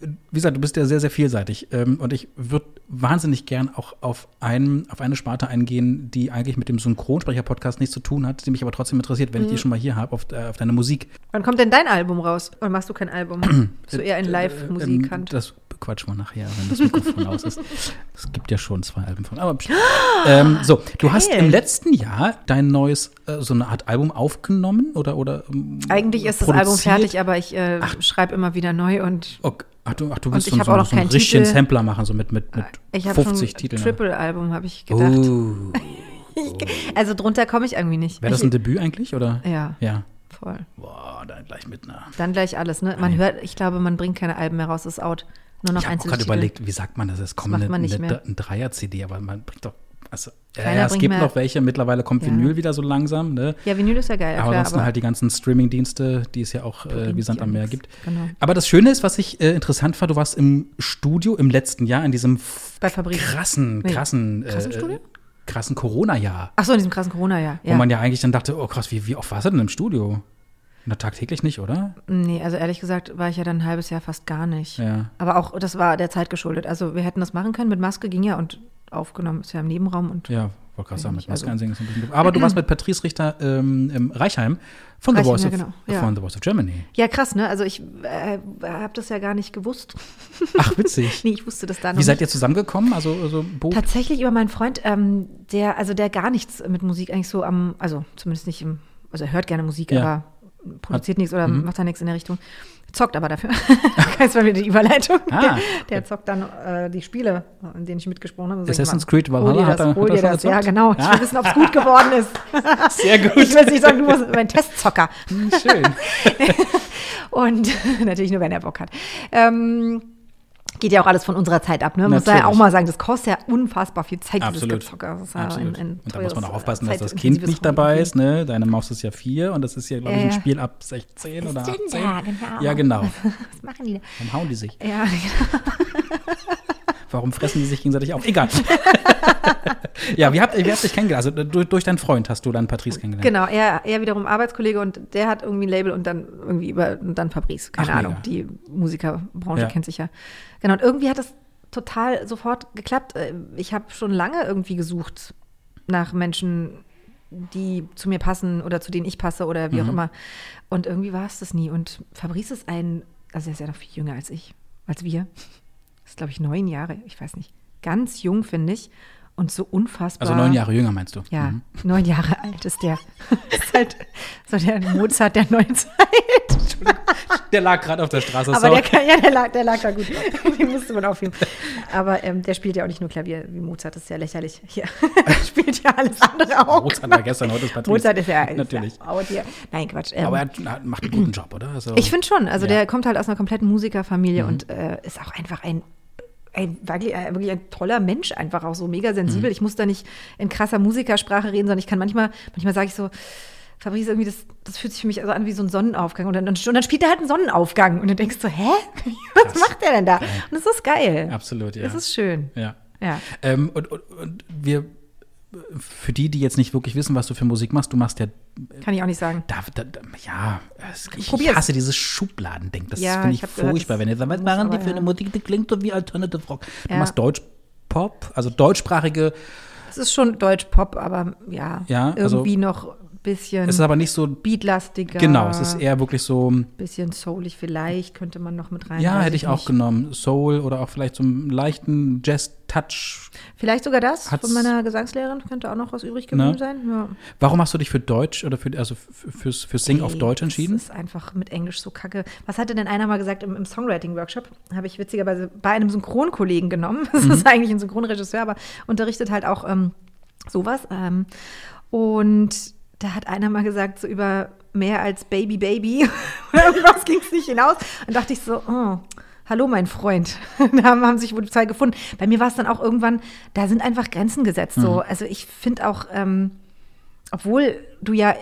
wie gesagt, du bist ja sehr, sehr vielseitig ähm, und ich würde wahnsinnig gern auch auf, einen, auf eine Sparte eingehen, die eigentlich mit dem Synchronsprecher-Podcast nichts zu tun hat, die mich aber trotzdem interessiert, wenn ich Mhm. die schon mal hier habe, auf, äh, auf deine Musik. Wann kommt denn dein Album raus? Oder machst du kein Album? Bist du eher ein Ähm, Live-Musikhand? das quatschen wir nachher, wenn das Mikrofon aus ist. Es gibt ja schon zwei Alben von. Aber ähm, so, du hast Geil. im letzten Jahr dein neues, äh, so eine Art Album aufgenommen oder oder ähm, Eigentlich ist das Album produziert? fertig, aber ich äh, schreibe immer wieder neu und Okay. Ach, du, ach, du willst so, so, so einen richtigen Titel. Sampler machen, so mit, mit, mit ich habe schon 50 ein Titeln. Triple-Album, habe ich gedacht. Oh. Also drunter komme ich irgendwie nicht. Wäre das ein Debüt eigentlich? Oder? Ja. Ja. Voll. Boah, dann gleich mit einer. Dann gleich alles, ne? Man hört, ich glaube, man bringt keine Alben mehr raus, ist out. Nur noch Ich habe gerade überlegt, wie sagt man das? Es kommt eine, eine, ein Dreier-CD, aber man bringt doch. Also, ja, es gibt noch welche. Mittlerweile kommt Ja. Vinyl wieder so langsam. Ne? Ja, Vinyl ist ja geil, aber klar, ansonsten aber halt die ganzen Streaming-Dienste, die es ja auch äh, wie Sand am Meer gibt. Genau. Aber das Schöne ist, was ich äh, interessant fand, du warst im Studio im letzten Jahr, in diesem Fabrik. krassen, Nee. krassen, Krassen äh, Studio? krassen Corona-Jahr. Ach so, in diesem krassen Corona-Jahr. Wo Ja. man ja eigentlich dann dachte, oh krass, wie, wie oft warst du denn im Studio? Na, tagtäglich nicht, oder? Nee, also ehrlich gesagt war ich ja dann ein halbes Jahr fast gar nicht. Ja. Aber auch, das war der Zeit geschuldet. Also wir hätten das machen können, mit Maske ging ja und aufgenommen ist ja im Nebenraum und Ja, wollte gerade sagen, mit nicht, also- Maske einsingen ist ein bisschen. Aber du warst mit Patrice Richter ähm, im Reichheim von The, Reichheim, Voice ja, of, genau, ja. von The Voice of Germany. Ja, krass, ne? Also ich äh, habe das ja gar nicht gewusst. Ach, witzig. Nee, ich wusste das da noch Wie seid nicht. ihr zusammengekommen? Also, also Bo Tatsächlich über meinen Freund, ähm, der, also der gar nichts mit Musik eigentlich so am, also zumindest nicht im, also er hört gerne Musik, Ja. aber produziert nichts oder Mhm. macht da nichts in der Richtung. Zockt aber dafür. das war wieder die Überleitung. Ah. Der zockt dann äh, die Spiele, in denen ich mitgesprochen habe. Ich Assassin's mal, Creed Valhalla hat er- hol dir das. Ja, genau. Ich Ah. will wissen, ob es gut geworden ist. Sehr gut. Ich will nicht sagen, du bist mein Testzocker. Schön. Und natürlich nur, wenn er Bock hat. Ähm, geht ja auch alles von unserer Zeit ab. Ne? Muss man ja auch mal sagen, das kostet ja unfassbar viel Zeit, Absolut. dieses Gezocke. Das ist ja Absolut. ein- ein und da muss man auch aufpassen, dass das Kind nicht dabei Hobby. ist. Ne? Deine Maus ist ja vier und das ist ja, glaube ich, ein. Spiel ab 16 oder 18. Ja, genau. Ja, genau. Was machen die da? Dann hauen die sich. Ja, Warum fressen die sich gegenseitig auf? Egal. ja, wie habt, wie habt ihr dich kennengelernt? Also durch, durch deinen Freund hast du dann Patrice kennengelernt. genau. Er, er wiederum Arbeitskollege und der hat irgendwie ein Label und dann irgendwie über und dann Fabrice. Keine Ach, Ahnung. mega. Die Musikerbranche Ja. kennt sich ja. Genau. Und irgendwie hat das total sofort geklappt. Äh, Ich habe schon lange irgendwie gesucht nach Menschen, die zu mir passen oder zu denen ich passe oder wie auch Mhm. immer. Und irgendwie war es das nie. Und Fabrice ist ein, also er ist ja noch viel jünger als ich, als wir. Ist, glaube ich, neun Jahre, ich weiß nicht. Ganz jung, finde ich. Und so unfassbar. Also neun Jahre jünger meinst du? Ja, Mhm. neun Jahre alt ist der. ist halt so der Mozart der neuen Zeit. Der lag gerade auf der Straße. Aber der, kann, ja, der, lag, der lag da gut. Den musste man aufheben. Aber ähm, der spielt ja auch nicht nur Klavier wie Mozart, das ist ja lächerlich. Hier spielt ja alles andere auch. Mozart war gestern, heute ist Patrice. Mozart ist ja ist Natürlich. Ja. Nein, Quatsch. Ähm, Aber er hat- macht einen guten Job, oder? Also, ich finde schon. Also Ja. Mhm. der kommt halt aus einer kompletten Musikerfamilie und äh, ist auch einfach ein, ein wirklich, äh, wirklich ein toller Mensch, einfach auch so mega Mhm. sensibel. Ich muss da nicht in krasser Musikersprache reden, sondern ich kann manchmal, manchmal sage ich so, Fabrice, irgendwie, das, das fühlt sich für mich also an wie so ein Sonnenaufgang. Und dann, und dann spielt er halt einen Sonnenaufgang. Und du denkst so, hä? Was macht der denn da? Und das ist geil. Absolut, ja. Das ist schön. Ja. Ja. Ähm, und, und, und wir, für die, die jetzt nicht wirklich wissen, was du für Musik machst, du machst ja, Kann ich auch nicht sagen. da, da, da, ja, es, ich, ich hasse dieses Schubladendenken. Das Ja, finde ich ich gehört, furchtbar. das Wenn ihr sagt, was machen die für eine. Musik, die klingt so wie Alternative Rock. Du Ja. machst Deutsch-Pop, also deutschsprachige, Es ist schon Deutsch-Pop, aber ja, Ja, also- irgendwie noch ein bisschen es ist aber nicht so, beatlastiger. genau, es ist eher wirklich so, bisschen soulig vielleicht, könnte man noch mit rein. ja, hätte ich auch nicht. genommen, Soul oder auch vielleicht so einen leichten Jazz-Touch. Vielleicht sogar das Hat's- von meiner Gesangslehrerin, könnte auch noch was übrig geblieben Ne? sein. Ja. Warum hast du dich für Deutsch oder für, also für, fürs, fürs Singen auf Deutsch entschieden? Das ist einfach mit Englisch so kacke. Was hatte denn einer mal gesagt im, im Songwriting-Workshop? Habe ich witzigerweise bei einem Synchronkollegen genommen. Das Mhm. ist eigentlich ein Synchronregisseur, aber unterrichtet halt auch ähm, sowas. Ähm, und da hat einer mal gesagt, so über mehr als Baby, Baby. Irgendwas ging es nicht hinaus. Und dachte ich so, oh, hallo mein Freund. da haben, haben sich wohl zwei gefunden. Bei mir war es dann auch irgendwann, da sind einfach Grenzen gesetzt. So. Mhm. Also ich finde auch, ähm, obwohl du ja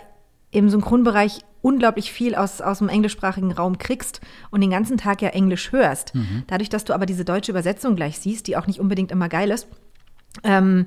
im Synchronbereich unglaublich viel aus, aus dem englischsprachigen Raum kriegst und den ganzen Tag ja Englisch hörst, Mhm. dadurch, dass du aber diese deutsche Übersetzung gleich siehst, die auch nicht unbedingt immer geil ist, ähm,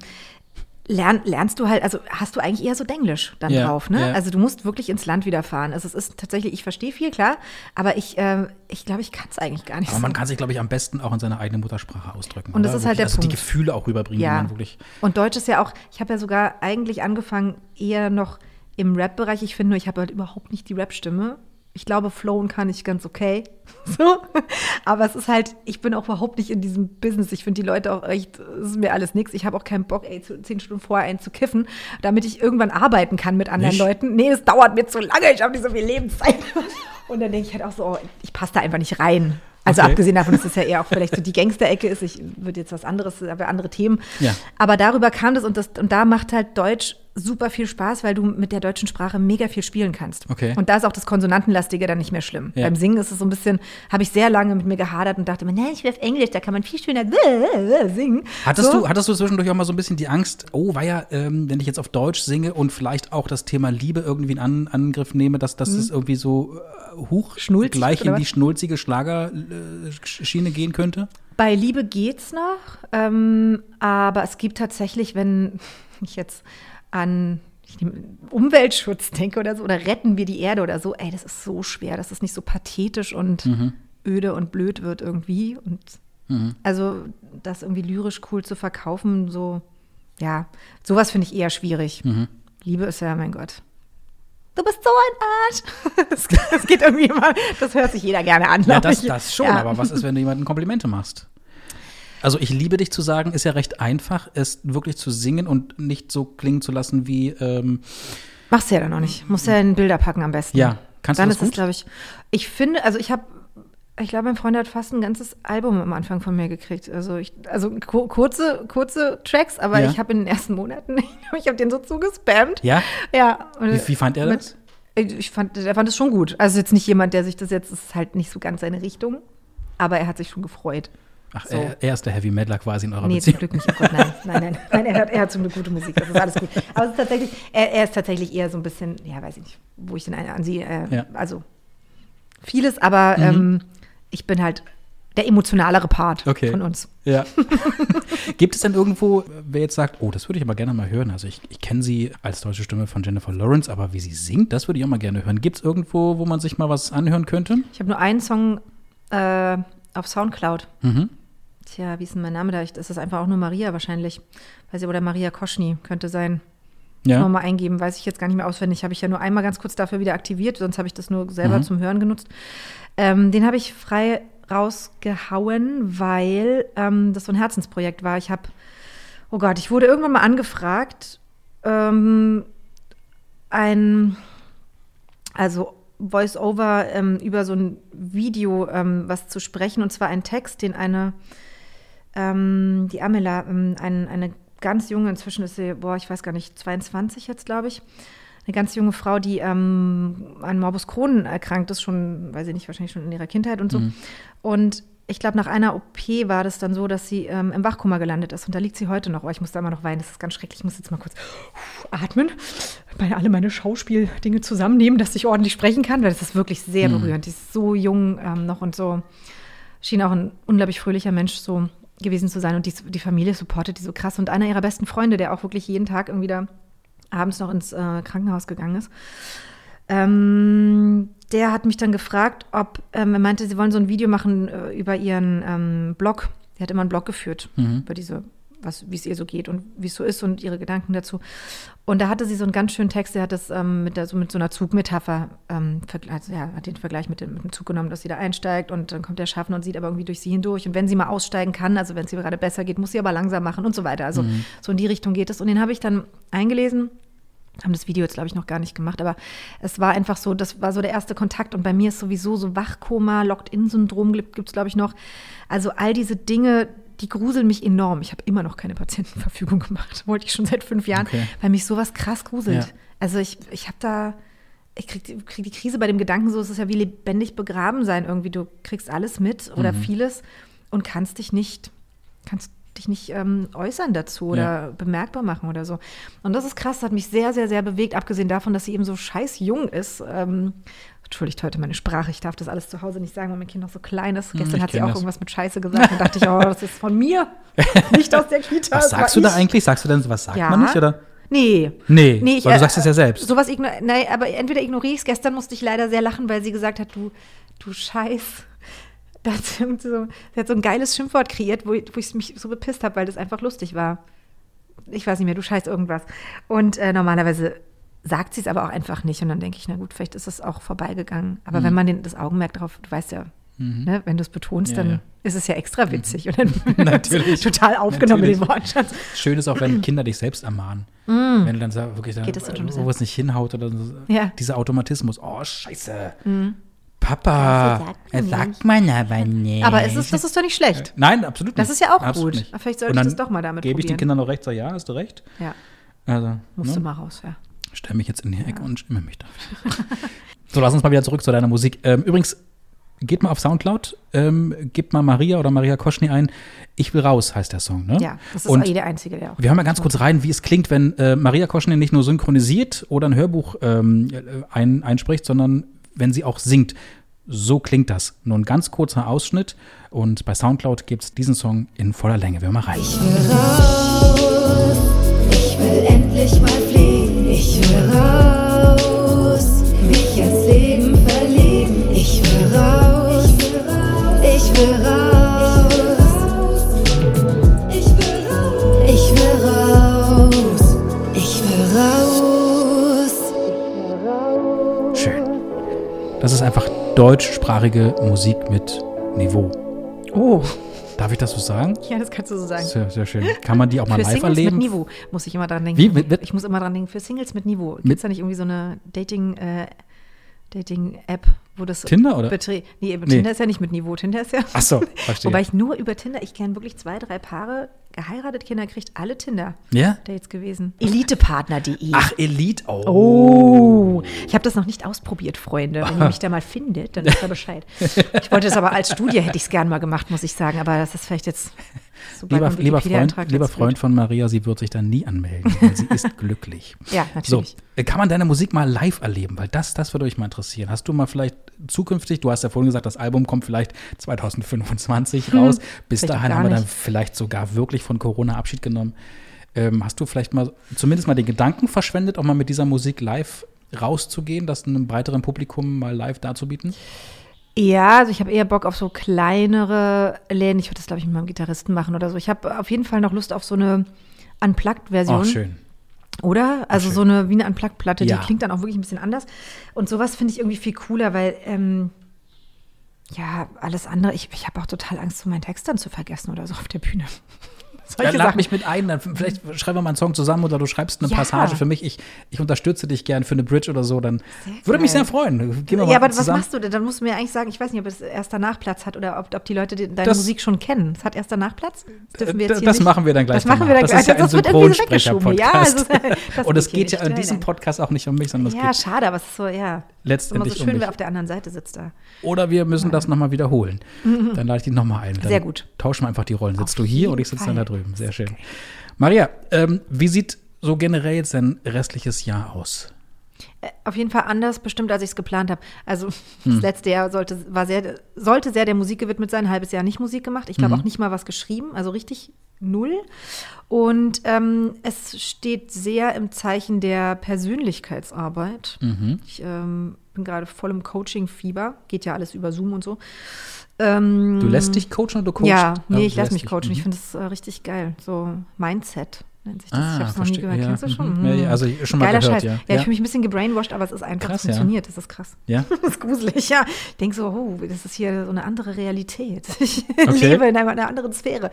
lern, lernst du halt, also hast du eigentlich eher so Denglisch dann Ja, drauf, ne? ja. Also du musst wirklich ins Land wieder fahren. Also es ist tatsächlich, ich verstehe viel, klar, aber ich, ähm, ich glaube, ich kann es eigentlich gar nicht Aber man so. kann sich, glaube ich, am besten auch in seiner eigenen Muttersprache ausdrücken. Und das oder? ist halt Wirklich, der Also die Punkt. Gefühle auch rüberbringen, die man wirklich. Und Deutsch ist ja auch, ich habe ja sogar eigentlich angefangen eher noch im Rap-Bereich. Ich finde nur, ich habe halt überhaupt nicht die Rap-Stimme. Ich glaube, flowen kann ich ganz okay. So. Aber es ist halt, ich bin auch überhaupt nicht in diesem Business. Ich finde die Leute auch echt, es ist mir alles nichts. Ich habe auch keinen Bock, ey, zehn Stunden vorher einen zu kiffen, damit ich irgendwann arbeiten kann mit anderen Nicht? Leuten. Nee, es dauert mir zu lange. Ich habe nicht so viel Lebenszeit. Und dann denke ich halt auch so, oh, ich passe da einfach nicht rein. Also Okay. abgesehen davon, dass es ja eher auch vielleicht so die Gangsterecke ist. Ich würde jetzt was anderes, aber andere Themen. Ja. Aber darüber kam das und, das und da macht halt Deutsch super viel Spaß, weil du mit der deutschen Sprache mega viel spielen kannst. Okay. Und da ist auch das Konsonantenlastige dann nicht mehr schlimm. Ja. Beim Singen ist es so ein bisschen, habe ich sehr lange mit mir gehadert und dachte mir, nein, ich will auf Englisch, da kann man viel schöner singen. Hattest, so. du, hattest du zwischendurch auch mal so ein bisschen die Angst, oh, war ja, ähm, wenn ich jetzt auf Deutsch singe und vielleicht auch das Thema Liebe irgendwie in An Angriff nehme, dass, dass das irgendwie so äh, hoch Mhm. Schnulzig, gleich in die schnulzige Schlagerschiene gehen könnte? Bei Liebe geht's noch, ähm, aber es gibt tatsächlich, wenn ich jetzt an Umweltschutz denke oder so, oder retten wir die Erde oder so, ey, das ist so schwer, dass es nicht so pathetisch und öde und blöd wird irgendwie. Und also das irgendwie lyrisch cool zu verkaufen, so, ja, sowas finde ich eher schwierig. Liebe ist ja, mein Gott. Du bist so ein Arsch. Das, das geht irgendwie immer, das hört sich jeder gerne an. Ja, das, ich. das schon, Ja. aber was ist, wenn du jemandem Komplimente machst? Also ich liebe dich zu sagen, ist ja recht einfach, es wirklich zu singen und nicht so klingen zu lassen wie ähm, Machst du ja dann noch nicht. Musst ja in Bilder packen am besten. Ja. Kannst du dann das ist es, glaube ich. Ich finde, also ich habe, ich glaube, mein Freund hat fast ein ganzes Album am Anfang von mir gekriegt. Also ich, also ku- kurze, kurze Tracks, aber Ja. ich habe in den ersten Monaten, ich habe den so zugespammt. Ja? Ja. Wie- wie fand er mit- das? Ich fand, er fand es schon gut. Also jetzt nicht jemand, der sich das jetzt, das ist halt nicht so ganz seine Richtung, aber er hat sich schon gefreut. Ach, So. er, er ist der Heavy Metaler quasi in eurer Nee, zum Beziehung. Glück nicht. Oh Gott, nein, nein, nein. nein er, hört, er hat zum Glück gute Musik. Das ist alles gut. Aber es ist tatsächlich, er, er ist tatsächlich eher so ein bisschen, ja, weiß ich nicht, wo ich den einen ansehe. Äh, Ja. Also vieles, aber Mhm. ähm, ich bin halt der emotionalere Part Okay. von uns. Ja. Gibt es denn irgendwo, wer jetzt sagt, oh, das würde ich aber gerne mal hören? Also ich, ich kenne sie als deutsche Stimme von Jennifer Lawrence, aber wie sie singt, das würde ich auch mal gerne hören. Gibt es irgendwo, wo man sich mal was anhören könnte? Ich habe nur einen Song äh, auf Soundcloud. Mhm. Tja, wie ist denn mein Name da? Ich- Das ist einfach auch nur Maria wahrscheinlich. Weiß ich, oder Maria Koschny könnte sein. Ja. Mal eingeben, weiß ich jetzt gar nicht mehr auswendig. Habe ich ja nur einmal ganz kurz dafür wieder aktiviert, sonst habe ich das nur selber Mhm. zum Hören genutzt. Ähm, den habe ich frei rausgehauen, weil ähm, das so ein Herzensprojekt war. Ich habe, oh Gott, ich wurde irgendwann mal angefragt, ähm, ein, also Voice-Over ähm, über so ein Video ähm, was zu sprechen, und zwar ein Text, den eine, ähm, die Amela, ähm, ein, eine ganz junge, inzwischen ist sie, boah, ich weiß gar nicht, 22 jetzt, glaube ich, eine ganz junge Frau, die ähm, an Morbus Crohn erkrankt ist, schon, weiß ich nicht, wahrscheinlich schon in ihrer Kindheit und so. Und ich glaube, nach einer OP war das dann so, dass sie ähm, im Wachkoma gelandet ist. Und da liegt sie heute noch. Oh, ich muss da immer noch weinen. Das ist ganz schrecklich. Ich muss jetzt mal kurz atmen, meine, alle meine Schauspieldinge zusammennehmen, dass ich ordentlich sprechen kann, weil das ist wirklich sehr berührend. Die ist so jung ähm, noch und so. Schien auch ein unglaublich fröhlicher Mensch so gewesen zu sein. Und die, die Familie supportet die so krass. Und einer ihrer besten Freunde, der auch wirklich jeden Tag irgendwie da abends noch ins äh, Krankenhaus gegangen ist, ähm, der hat mich dann gefragt, ob, ähm, er meinte, sie wollen so ein Video machen äh, über ihren ähm, Blog. Sie hat immer einen Blog geführt über diese, was, wie es ihr so geht und wie es so ist und ihre Gedanken dazu. Und da hatte sie so einen ganz schönen Text, der hat das ähm, mit, der, so, mit so einer Zugmetapher, ähm, also, ja, hat den Vergleich mit dem, mit dem Zug genommen, dass sie da einsteigt und dann kommt der Schaffner und sieht aber irgendwie durch sie hindurch. Und wenn sie mal aussteigen kann, also wenn es ihr gerade besser geht, muss sie aber langsam machen und so weiter. Also so in die Richtung geht es. Und den habe ich dann eingelesen haben das Video jetzt, glaube ich, noch gar nicht gemacht, aber es war einfach so, das war so der erste Kontakt und bei mir ist sowieso so Wachkoma, Locked-In-Syndrom gibt es, glaube ich, noch. Also all diese Dinge, die gruseln mich enorm. Ich habe immer noch keine Patientenverfügung gemacht, wollte ich schon seit fünf Jahren, Okay. weil mich sowas krass gruselt. Ja. Also ich, ich habe da, ich krieg, die- krieg die Krise bei dem Gedanken so, es ist ja wie lebendig begraben sein irgendwie. Du kriegst alles mit oder vieles und kannst dich nicht, kannst dich nicht ähm, äußern dazu oder Ja. bemerkbar machen oder so. Und das ist krass, das hat mich sehr, sehr, sehr bewegt, abgesehen davon, dass sie eben so scheiß jung ist. Ähm, Entschuldigt heute meine Sprache, ich darf das alles zu Hause nicht sagen, weil mein Kind noch so klein ist. Gestern Hm, ich hat sie auch das. irgendwas mit Scheiße gesagt und dachte ich, oh, das ist von mir, nicht aus der Kita. Was das sagst du da ich. eigentlich? Sagst du denn, was sagt Ja. man nicht? Oder? Nee. Nee, Nee, ich, weil du äh, sagst es ja selbst. Sowas igno nein, aber entweder ignoriere ich es. Gestern musste ich leider sehr lachen, weil sie gesagt hat, du, du Scheiß. Da hat sie, irgendwie so, sie hat so ein geiles Schimpfwort kreiert, wo, wo ich mich so bepisst habe, weil das einfach lustig war. Ich weiß nicht mehr, du Scheiß irgendwas. Und äh, normalerweise sagt sie es aber auch einfach nicht. Und dann denke ich, na gut, vielleicht ist es auch vorbeigegangen. Aber wenn man den, das Augenmerk drauf, du weißt ja, ne, wenn du es betonst, Mhm. Ja, dann ja. ist es ja extra witzig. Und dann Natürlich. total aufgenommen in den Natürlich. Wortschatz. Schön ist auch, wenn Kinder dich selbst ermahnen. Wenn du dann sagst, wirklich, dann, Mm. Wo es nicht hinhaut oder so. Ja. Dieser Automatismus. Oh, scheiße. Papa, er sagt man aber nicht. Aber es ist, das ist doch nicht schlecht. Nein, absolut nicht. Das ist ja auch Absolut gut. Nicht. Vielleicht sollte ich das doch mal damit Gebe ich den probieren. Kindern noch recht, sag ja, hast du recht. Ja. Also, Musste ne? mal raus, ja. Stell mich jetzt in die Ecke und stimme mich da. so, lass uns mal wieder zurück zu deiner Musik. Ähm, übrigens, geht mal auf Soundcloud, ähm, gebt mal Maria oder Maria Koschny ein. Ich will raus, heißt der Song, ne? Ja, das ist Und auch eh der Einzige, der auch. Wir hören mal ganz kurz rein, wie es klingt, wenn äh, Maria Koschny nicht nur synchronisiert oder ein Hörbuch ähm, äh, ein, einspricht, sondern wenn sie auch singt. So klingt das. Nur ein ganz kurzer Ausschnitt. Und bei Soundcloud gibt es diesen Song in voller Länge. Wir hören mal rein. Ich will raus, ich will endlich mal. Ich will raus, mich ins Leben verlieben. Ich will raus, ich will raus, ich will raus, ich will raus, ich will raus. Schön. Das ist einfach deutschsprachige Musik mit Niveau. Oh, Darf ich das so sagen? ja, das kannst du so sagen. Sehr, sehr schön. Kann man die auch mal Für live Singles erleben? mit Niveau muss ich immer dran denken. Wie? Mit- mit- ich muss immer dran denken, für Singles mit Niveau. Gibt es da nicht irgendwie so eine Dating, äh, Dating-App, wo das Tinder, oder? betre- Nee, Nee. Tinder ist ja nicht mit Niveau. Tinder ist ja. Ach so, verstehe. Wobei ich nur über Tinder, ich kenne wirklich zwei, drei Paare, geheiratet, Kinder kriegt, alle Tinder. Ja? Dates gewesen. Elitepartner.de. Ach, Elite. Oh. Oh, ich habe das noch nicht ausprobiert, Freunde. Wenn ihr mich da mal findet, dann wisst ihr Bescheid. Ich wollte es aber als Studie, hätte ich es gern mal gemacht, muss ich sagen. Aber das ist vielleicht jetzt, sobald Lieber, lieber, Freund, lieber Freund von Maria, sie wird sich dann nie anmelden, weil sie ist glücklich. Ja, So, natürlich. äh, kann man deine Musik mal live erleben? Weil das, das würde euch mal interessieren. Hast du mal vielleicht zukünftig, du hast ja vorhin gesagt, das Album kommt vielleicht 2025 raus. Bis Hm, auch dahin haben wir dann vielleicht sogar wirklich von Corona Abschied genommen. Ähm, hast du vielleicht mal zumindest mal den Gedanken verschwendet, auch mal mit dieser Musik live rauszugehen, das einem breiteren Publikum mal live darzubieten? Ja, also ich habe eher Bock auf so kleinere Läden. Ich würde das, glaube ich, mit meinem Gitarristen machen oder so. Ich habe auf jeden Fall noch Lust auf so eine Unplugged-Version. Ach, schön. Oder? Also schön. so eine wie eine Unplugged-Platte, Ja. die klingt dann auch wirklich ein bisschen anders. Und sowas finde ich irgendwie viel cooler, weil ähm, ja, alles andere, ich, ich habe auch total Angst, so meinen Text dann zu vergessen oder so auf der Bühne. Ja, Solche lad Sachen. mich mit ein, dann vielleicht schreiben wir mal einen Song zusammen oder du schreibst eine Ja. Passage für mich. Ich, ich unterstütze dich gern für eine Bridge oder so, dann Sehr würde mich geil. sehr freuen. Gehen wir ja, mal aber was zusammen. machst du denn? Dann musst du mir eigentlich sagen, ich weiß nicht, ob es erst danach Platz hat oder ob, ob die Leute deine Das- Musik schon kennen. Es hat erst danach Platz? Das dürfen wir Äh, jetzt hier das nicht- machen wir dann gleich Das machen wir dann Das ist gleich. ja ein wird irgendwie so weggeschoben. Ja, Synchronsprecher-Podcast. also, das Und es geht ja in diesem Podcast auch nicht um mich, sondern es. Ja, geht schade, aber es ist so, ja. Ist immer letztendlich so schön, mich. wer auf der anderen Seite sitzt da. Oder wir müssen das nochmal wiederholen. Dann lade ich dich nochmal ein. Dann Sehr gut. Tauschen wir einfach die Rollen. Sitzt du hier und ich sitze dann da drüben. Sehr schön. Maria, ähm, wie sieht so generell jetzt dein restliches Jahr aus? Äh, Auf jeden Fall anders bestimmt, als ich es geplant habe. Also Hm. das letzte Jahr sollte, war sehr, sollte sehr der Musik gewidmet sein, ein halbes Jahr nicht Musik gemacht. Ich Mhm. glaube auch nicht mal was geschrieben, also richtig null. Und ähm, es steht sehr im Zeichen der Persönlichkeitsarbeit. Mhm. Ich ähm, bin gerade voll im Coaching-Fieber, geht ja alles über Zoom und so. Ähm, Du lässt dich coachen oder du coachst? ja, nee, Also, ich lasse mich coachen. Ich mhm. finde das äh, richtig geil. So Mindset nennt sich das. Ah, ich habe es noch nie gehört. Ja, Kennst du schon? mhm. Ja, ja, also schon mal Geiler gehört, Scheiß. ja. Ja, ich fühle mich ein bisschen gebrainwashed, aber es ist einfach, Krass, es funktioniert. Das ist krass. Ja? Das ist gruselig, ja. Ich denke so, oh, das ist hier so eine andere Realität. Ich Okay. lebe in einer, einer anderen Sphäre.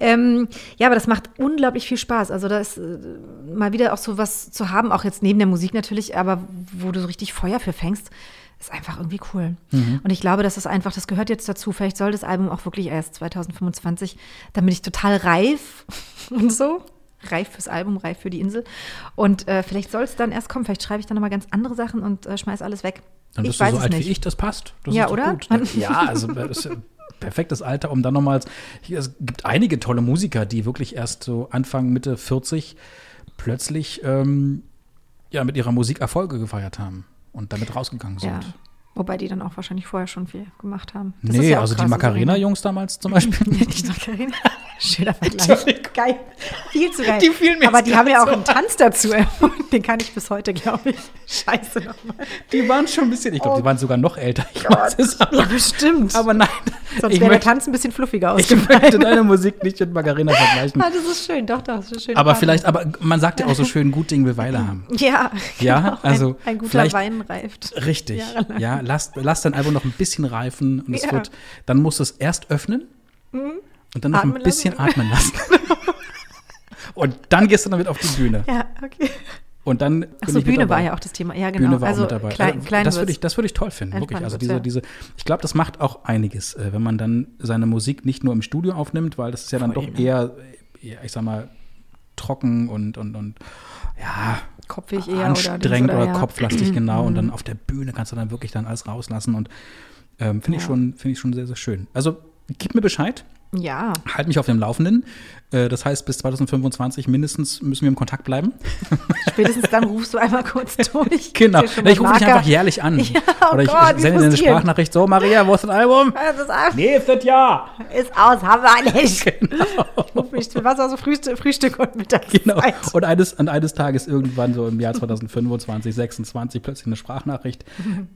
Ähm, ja, aber das macht unglaublich viel Spaß. Also da ist äh, mal wieder auch so was zu haben, auch jetzt neben der Musik natürlich, aber wo du so richtig Feuer für fängst, ist einfach irgendwie cool. Mhm. Und ich glaube, das ist einfach, das gehört jetzt dazu. Vielleicht soll das Album auch wirklich erst 2025. Dann bin ich total reif und so. Reif fürs Album, reif für die Insel. Und äh, vielleicht soll es dann erst kommen. Vielleicht schreibe ich dann nochmal ganz andere Sachen und äh, schmeiß alles weg. Dann ich bist du weiß so alt nicht. wie ich, das passt. Das Ja, oder? Gut. Ja, also das ist ein perfektes Alter, um dann nochmals. Es gibt einige tolle Musiker, die wirklich erst so Anfang, Mitte 40 plötzlich ähm, ja, mit ihrer Musik Erfolge gefeiert haben und damit rausgegangen sind. Ja. Wobei die dann auch wahrscheinlich vorher schon viel gemacht haben. Das Nee, ja also die krass, Macarena-Jungs damals zum Beispiel. Die Macarena. Schöner Vergleich. Geil. Viel zu geil. Die fielen mir Aber die haben ja auch grad einen Tanz dazu erfunden. Den kann ich bis heute, glaube ich. Scheiße nochmal. Die waren schon ein bisschen, ich glaube, Oh die waren sogar noch älter. Ich weiß es aber, Ja, bestimmt. aber nein. Sonst ich wäre der Tanz ein bisschen fluffiger ich ausgefallen. möchte deine Musik nicht mit Macarena vergleichen. Ah, das ist schön. Doch, doch. Das ist schön. Aber vielleicht, aber man sagt ja auch so schön, gut Ding will Weile haben. Ja, Ja, genau. also ein, ein guter Wein reift. Richtig. Jahrelang. Ja, lass, lass dein Album noch ein bisschen reifen und es Ja. Mhm. wird, dann musst du es erst öffnen und dann noch Atmen ein bisschen lassen. atmen lassen. und dann gehst du damit auf die Bühne. Ja, okay. Und dann ich mit Bühne war ja auch das Thema. Ja, genau. Bühne war also auch mit dabei. Klein, Also, klein das würde ich, das würde ich toll finden, wirklich. Also diese, ja. diese, ich glaube, das macht auch einiges, äh, wenn man dann seine Musik nicht nur im Studio aufnimmt, weil das ist ja dann Voll, doch ne? eher, eher, ich sag mal, trocken und, und, und ja, Kopfig eher oder anstrengend Dings oder, ja. kopflastig, genau. Und dann auf der Bühne kannst du dann wirklich dann alles rauslassen und ähm, finde ich, schon finde ich schon sehr, sehr schön. Also gib mir Bescheid, Ja, halt mich auf dem Laufenden. Äh, das heißt, bis 2025 mindestens müssen wir im Kontakt bleiben. spätestens dann rufst du einmal kurz durch. Genau. Ich mal rufe dich einfach jährlich an. Ja, oh Oder ich Gott, sende dir eine. Sprachnachricht. So, Maria, wo ist das Album? Das ist, ab- Nächstes Jahr. ist aus, haben wir nicht. Genau. Ich ruf mich, was war so Frühstück, Frühstück und Mittagszeit. Genau. Und eines, an eines Tages irgendwann so im Jahr 2025, 26 plötzlich eine Sprachnachricht,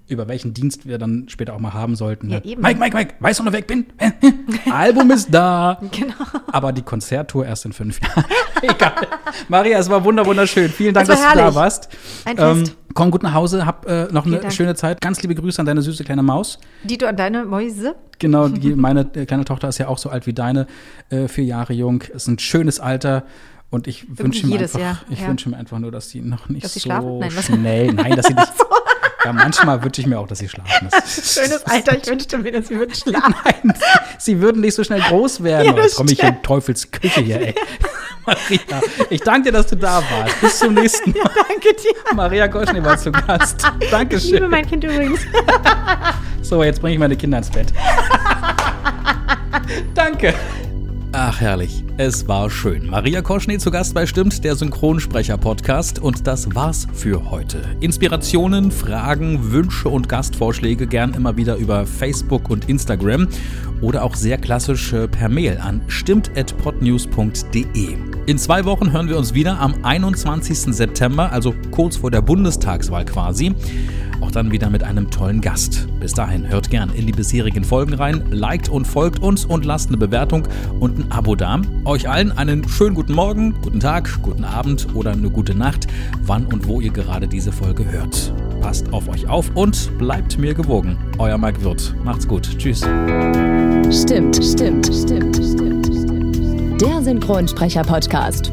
über welchen Dienst wir dann später auch mal haben sollten. Ja, ne? eben. Mike, Mike, Mike, weißt du, wo ich weg bin? Album ist da. Genau. Aber die Konzerttour erst in fünf Jahren. Egal. Maria, es war wunder, wunderschön. Vielen Dank, dass du da herrlich. warst. Ein Ähm, Fest. komm gut nach Hause, hab äh, noch eine Dank. schöne Zeit. Ganz liebe Grüße an deine süße kleine Maus. Dito an deine Mäuse. Genau, die, meine äh, kleine Tochter ist ja auch so alt wie deine, äh, vier Jahre jung. Ist ein schönes Alter. Und ich wünsche mir, einfach, ich ja. wünsche mir einfach nur, dass sie noch nicht sie so schlafen? Nein, schnell. Nein, dass sie nicht. Ja, manchmal wünsche ich mir auch, dass sie schlafen. Das Schönes Alter, ich wünschte mir, dass sie würden schlafen. Nein, sie würden nicht so schnell groß werden. Ja, oh, jetzt komme ich in Teufels Küche hier, ey. Maria, ich danke dir, dass du da warst. Bis zum nächsten Mal. Danke dir. Maria Goschny war zu Gast. Ich liebe Dankeschön. mein Kind übrigens. So, jetzt bringe ich meine Kinder ins Bett. Danke. Ach herrlich, es war schön. Maria Koschny zu Gast bei Stimmt, der Synchronsprecher-Podcast. Und das war's für heute. Inspirationen, Fragen, Wünsche und Gastvorschläge gern immer wieder über Facebook und Instagram oder auch sehr klassisch äh, per Mail an stimmt.podnews.de. In zwei Wochen hören wir uns wieder am 21. September, also kurz vor der Bundestagswahl quasi. Auch dann wieder mit einem tollen Gast. Bis dahin hört gern in die bisherigen Folgen rein, liked und folgt uns und lasst eine Bewertung und ein Abo da. Euch allen einen schönen guten Morgen, guten Tag, guten Abend oder eine gute Nacht, wann und wo ihr gerade diese Folge hört. Passt auf euch auf und bleibt mir gewogen. Euer Mike Wirth. Macht's gut. Tschüss. Stimmt, stimmt, stimmt, stimmt, stimmt. Der Synchronsprecher-Podcast.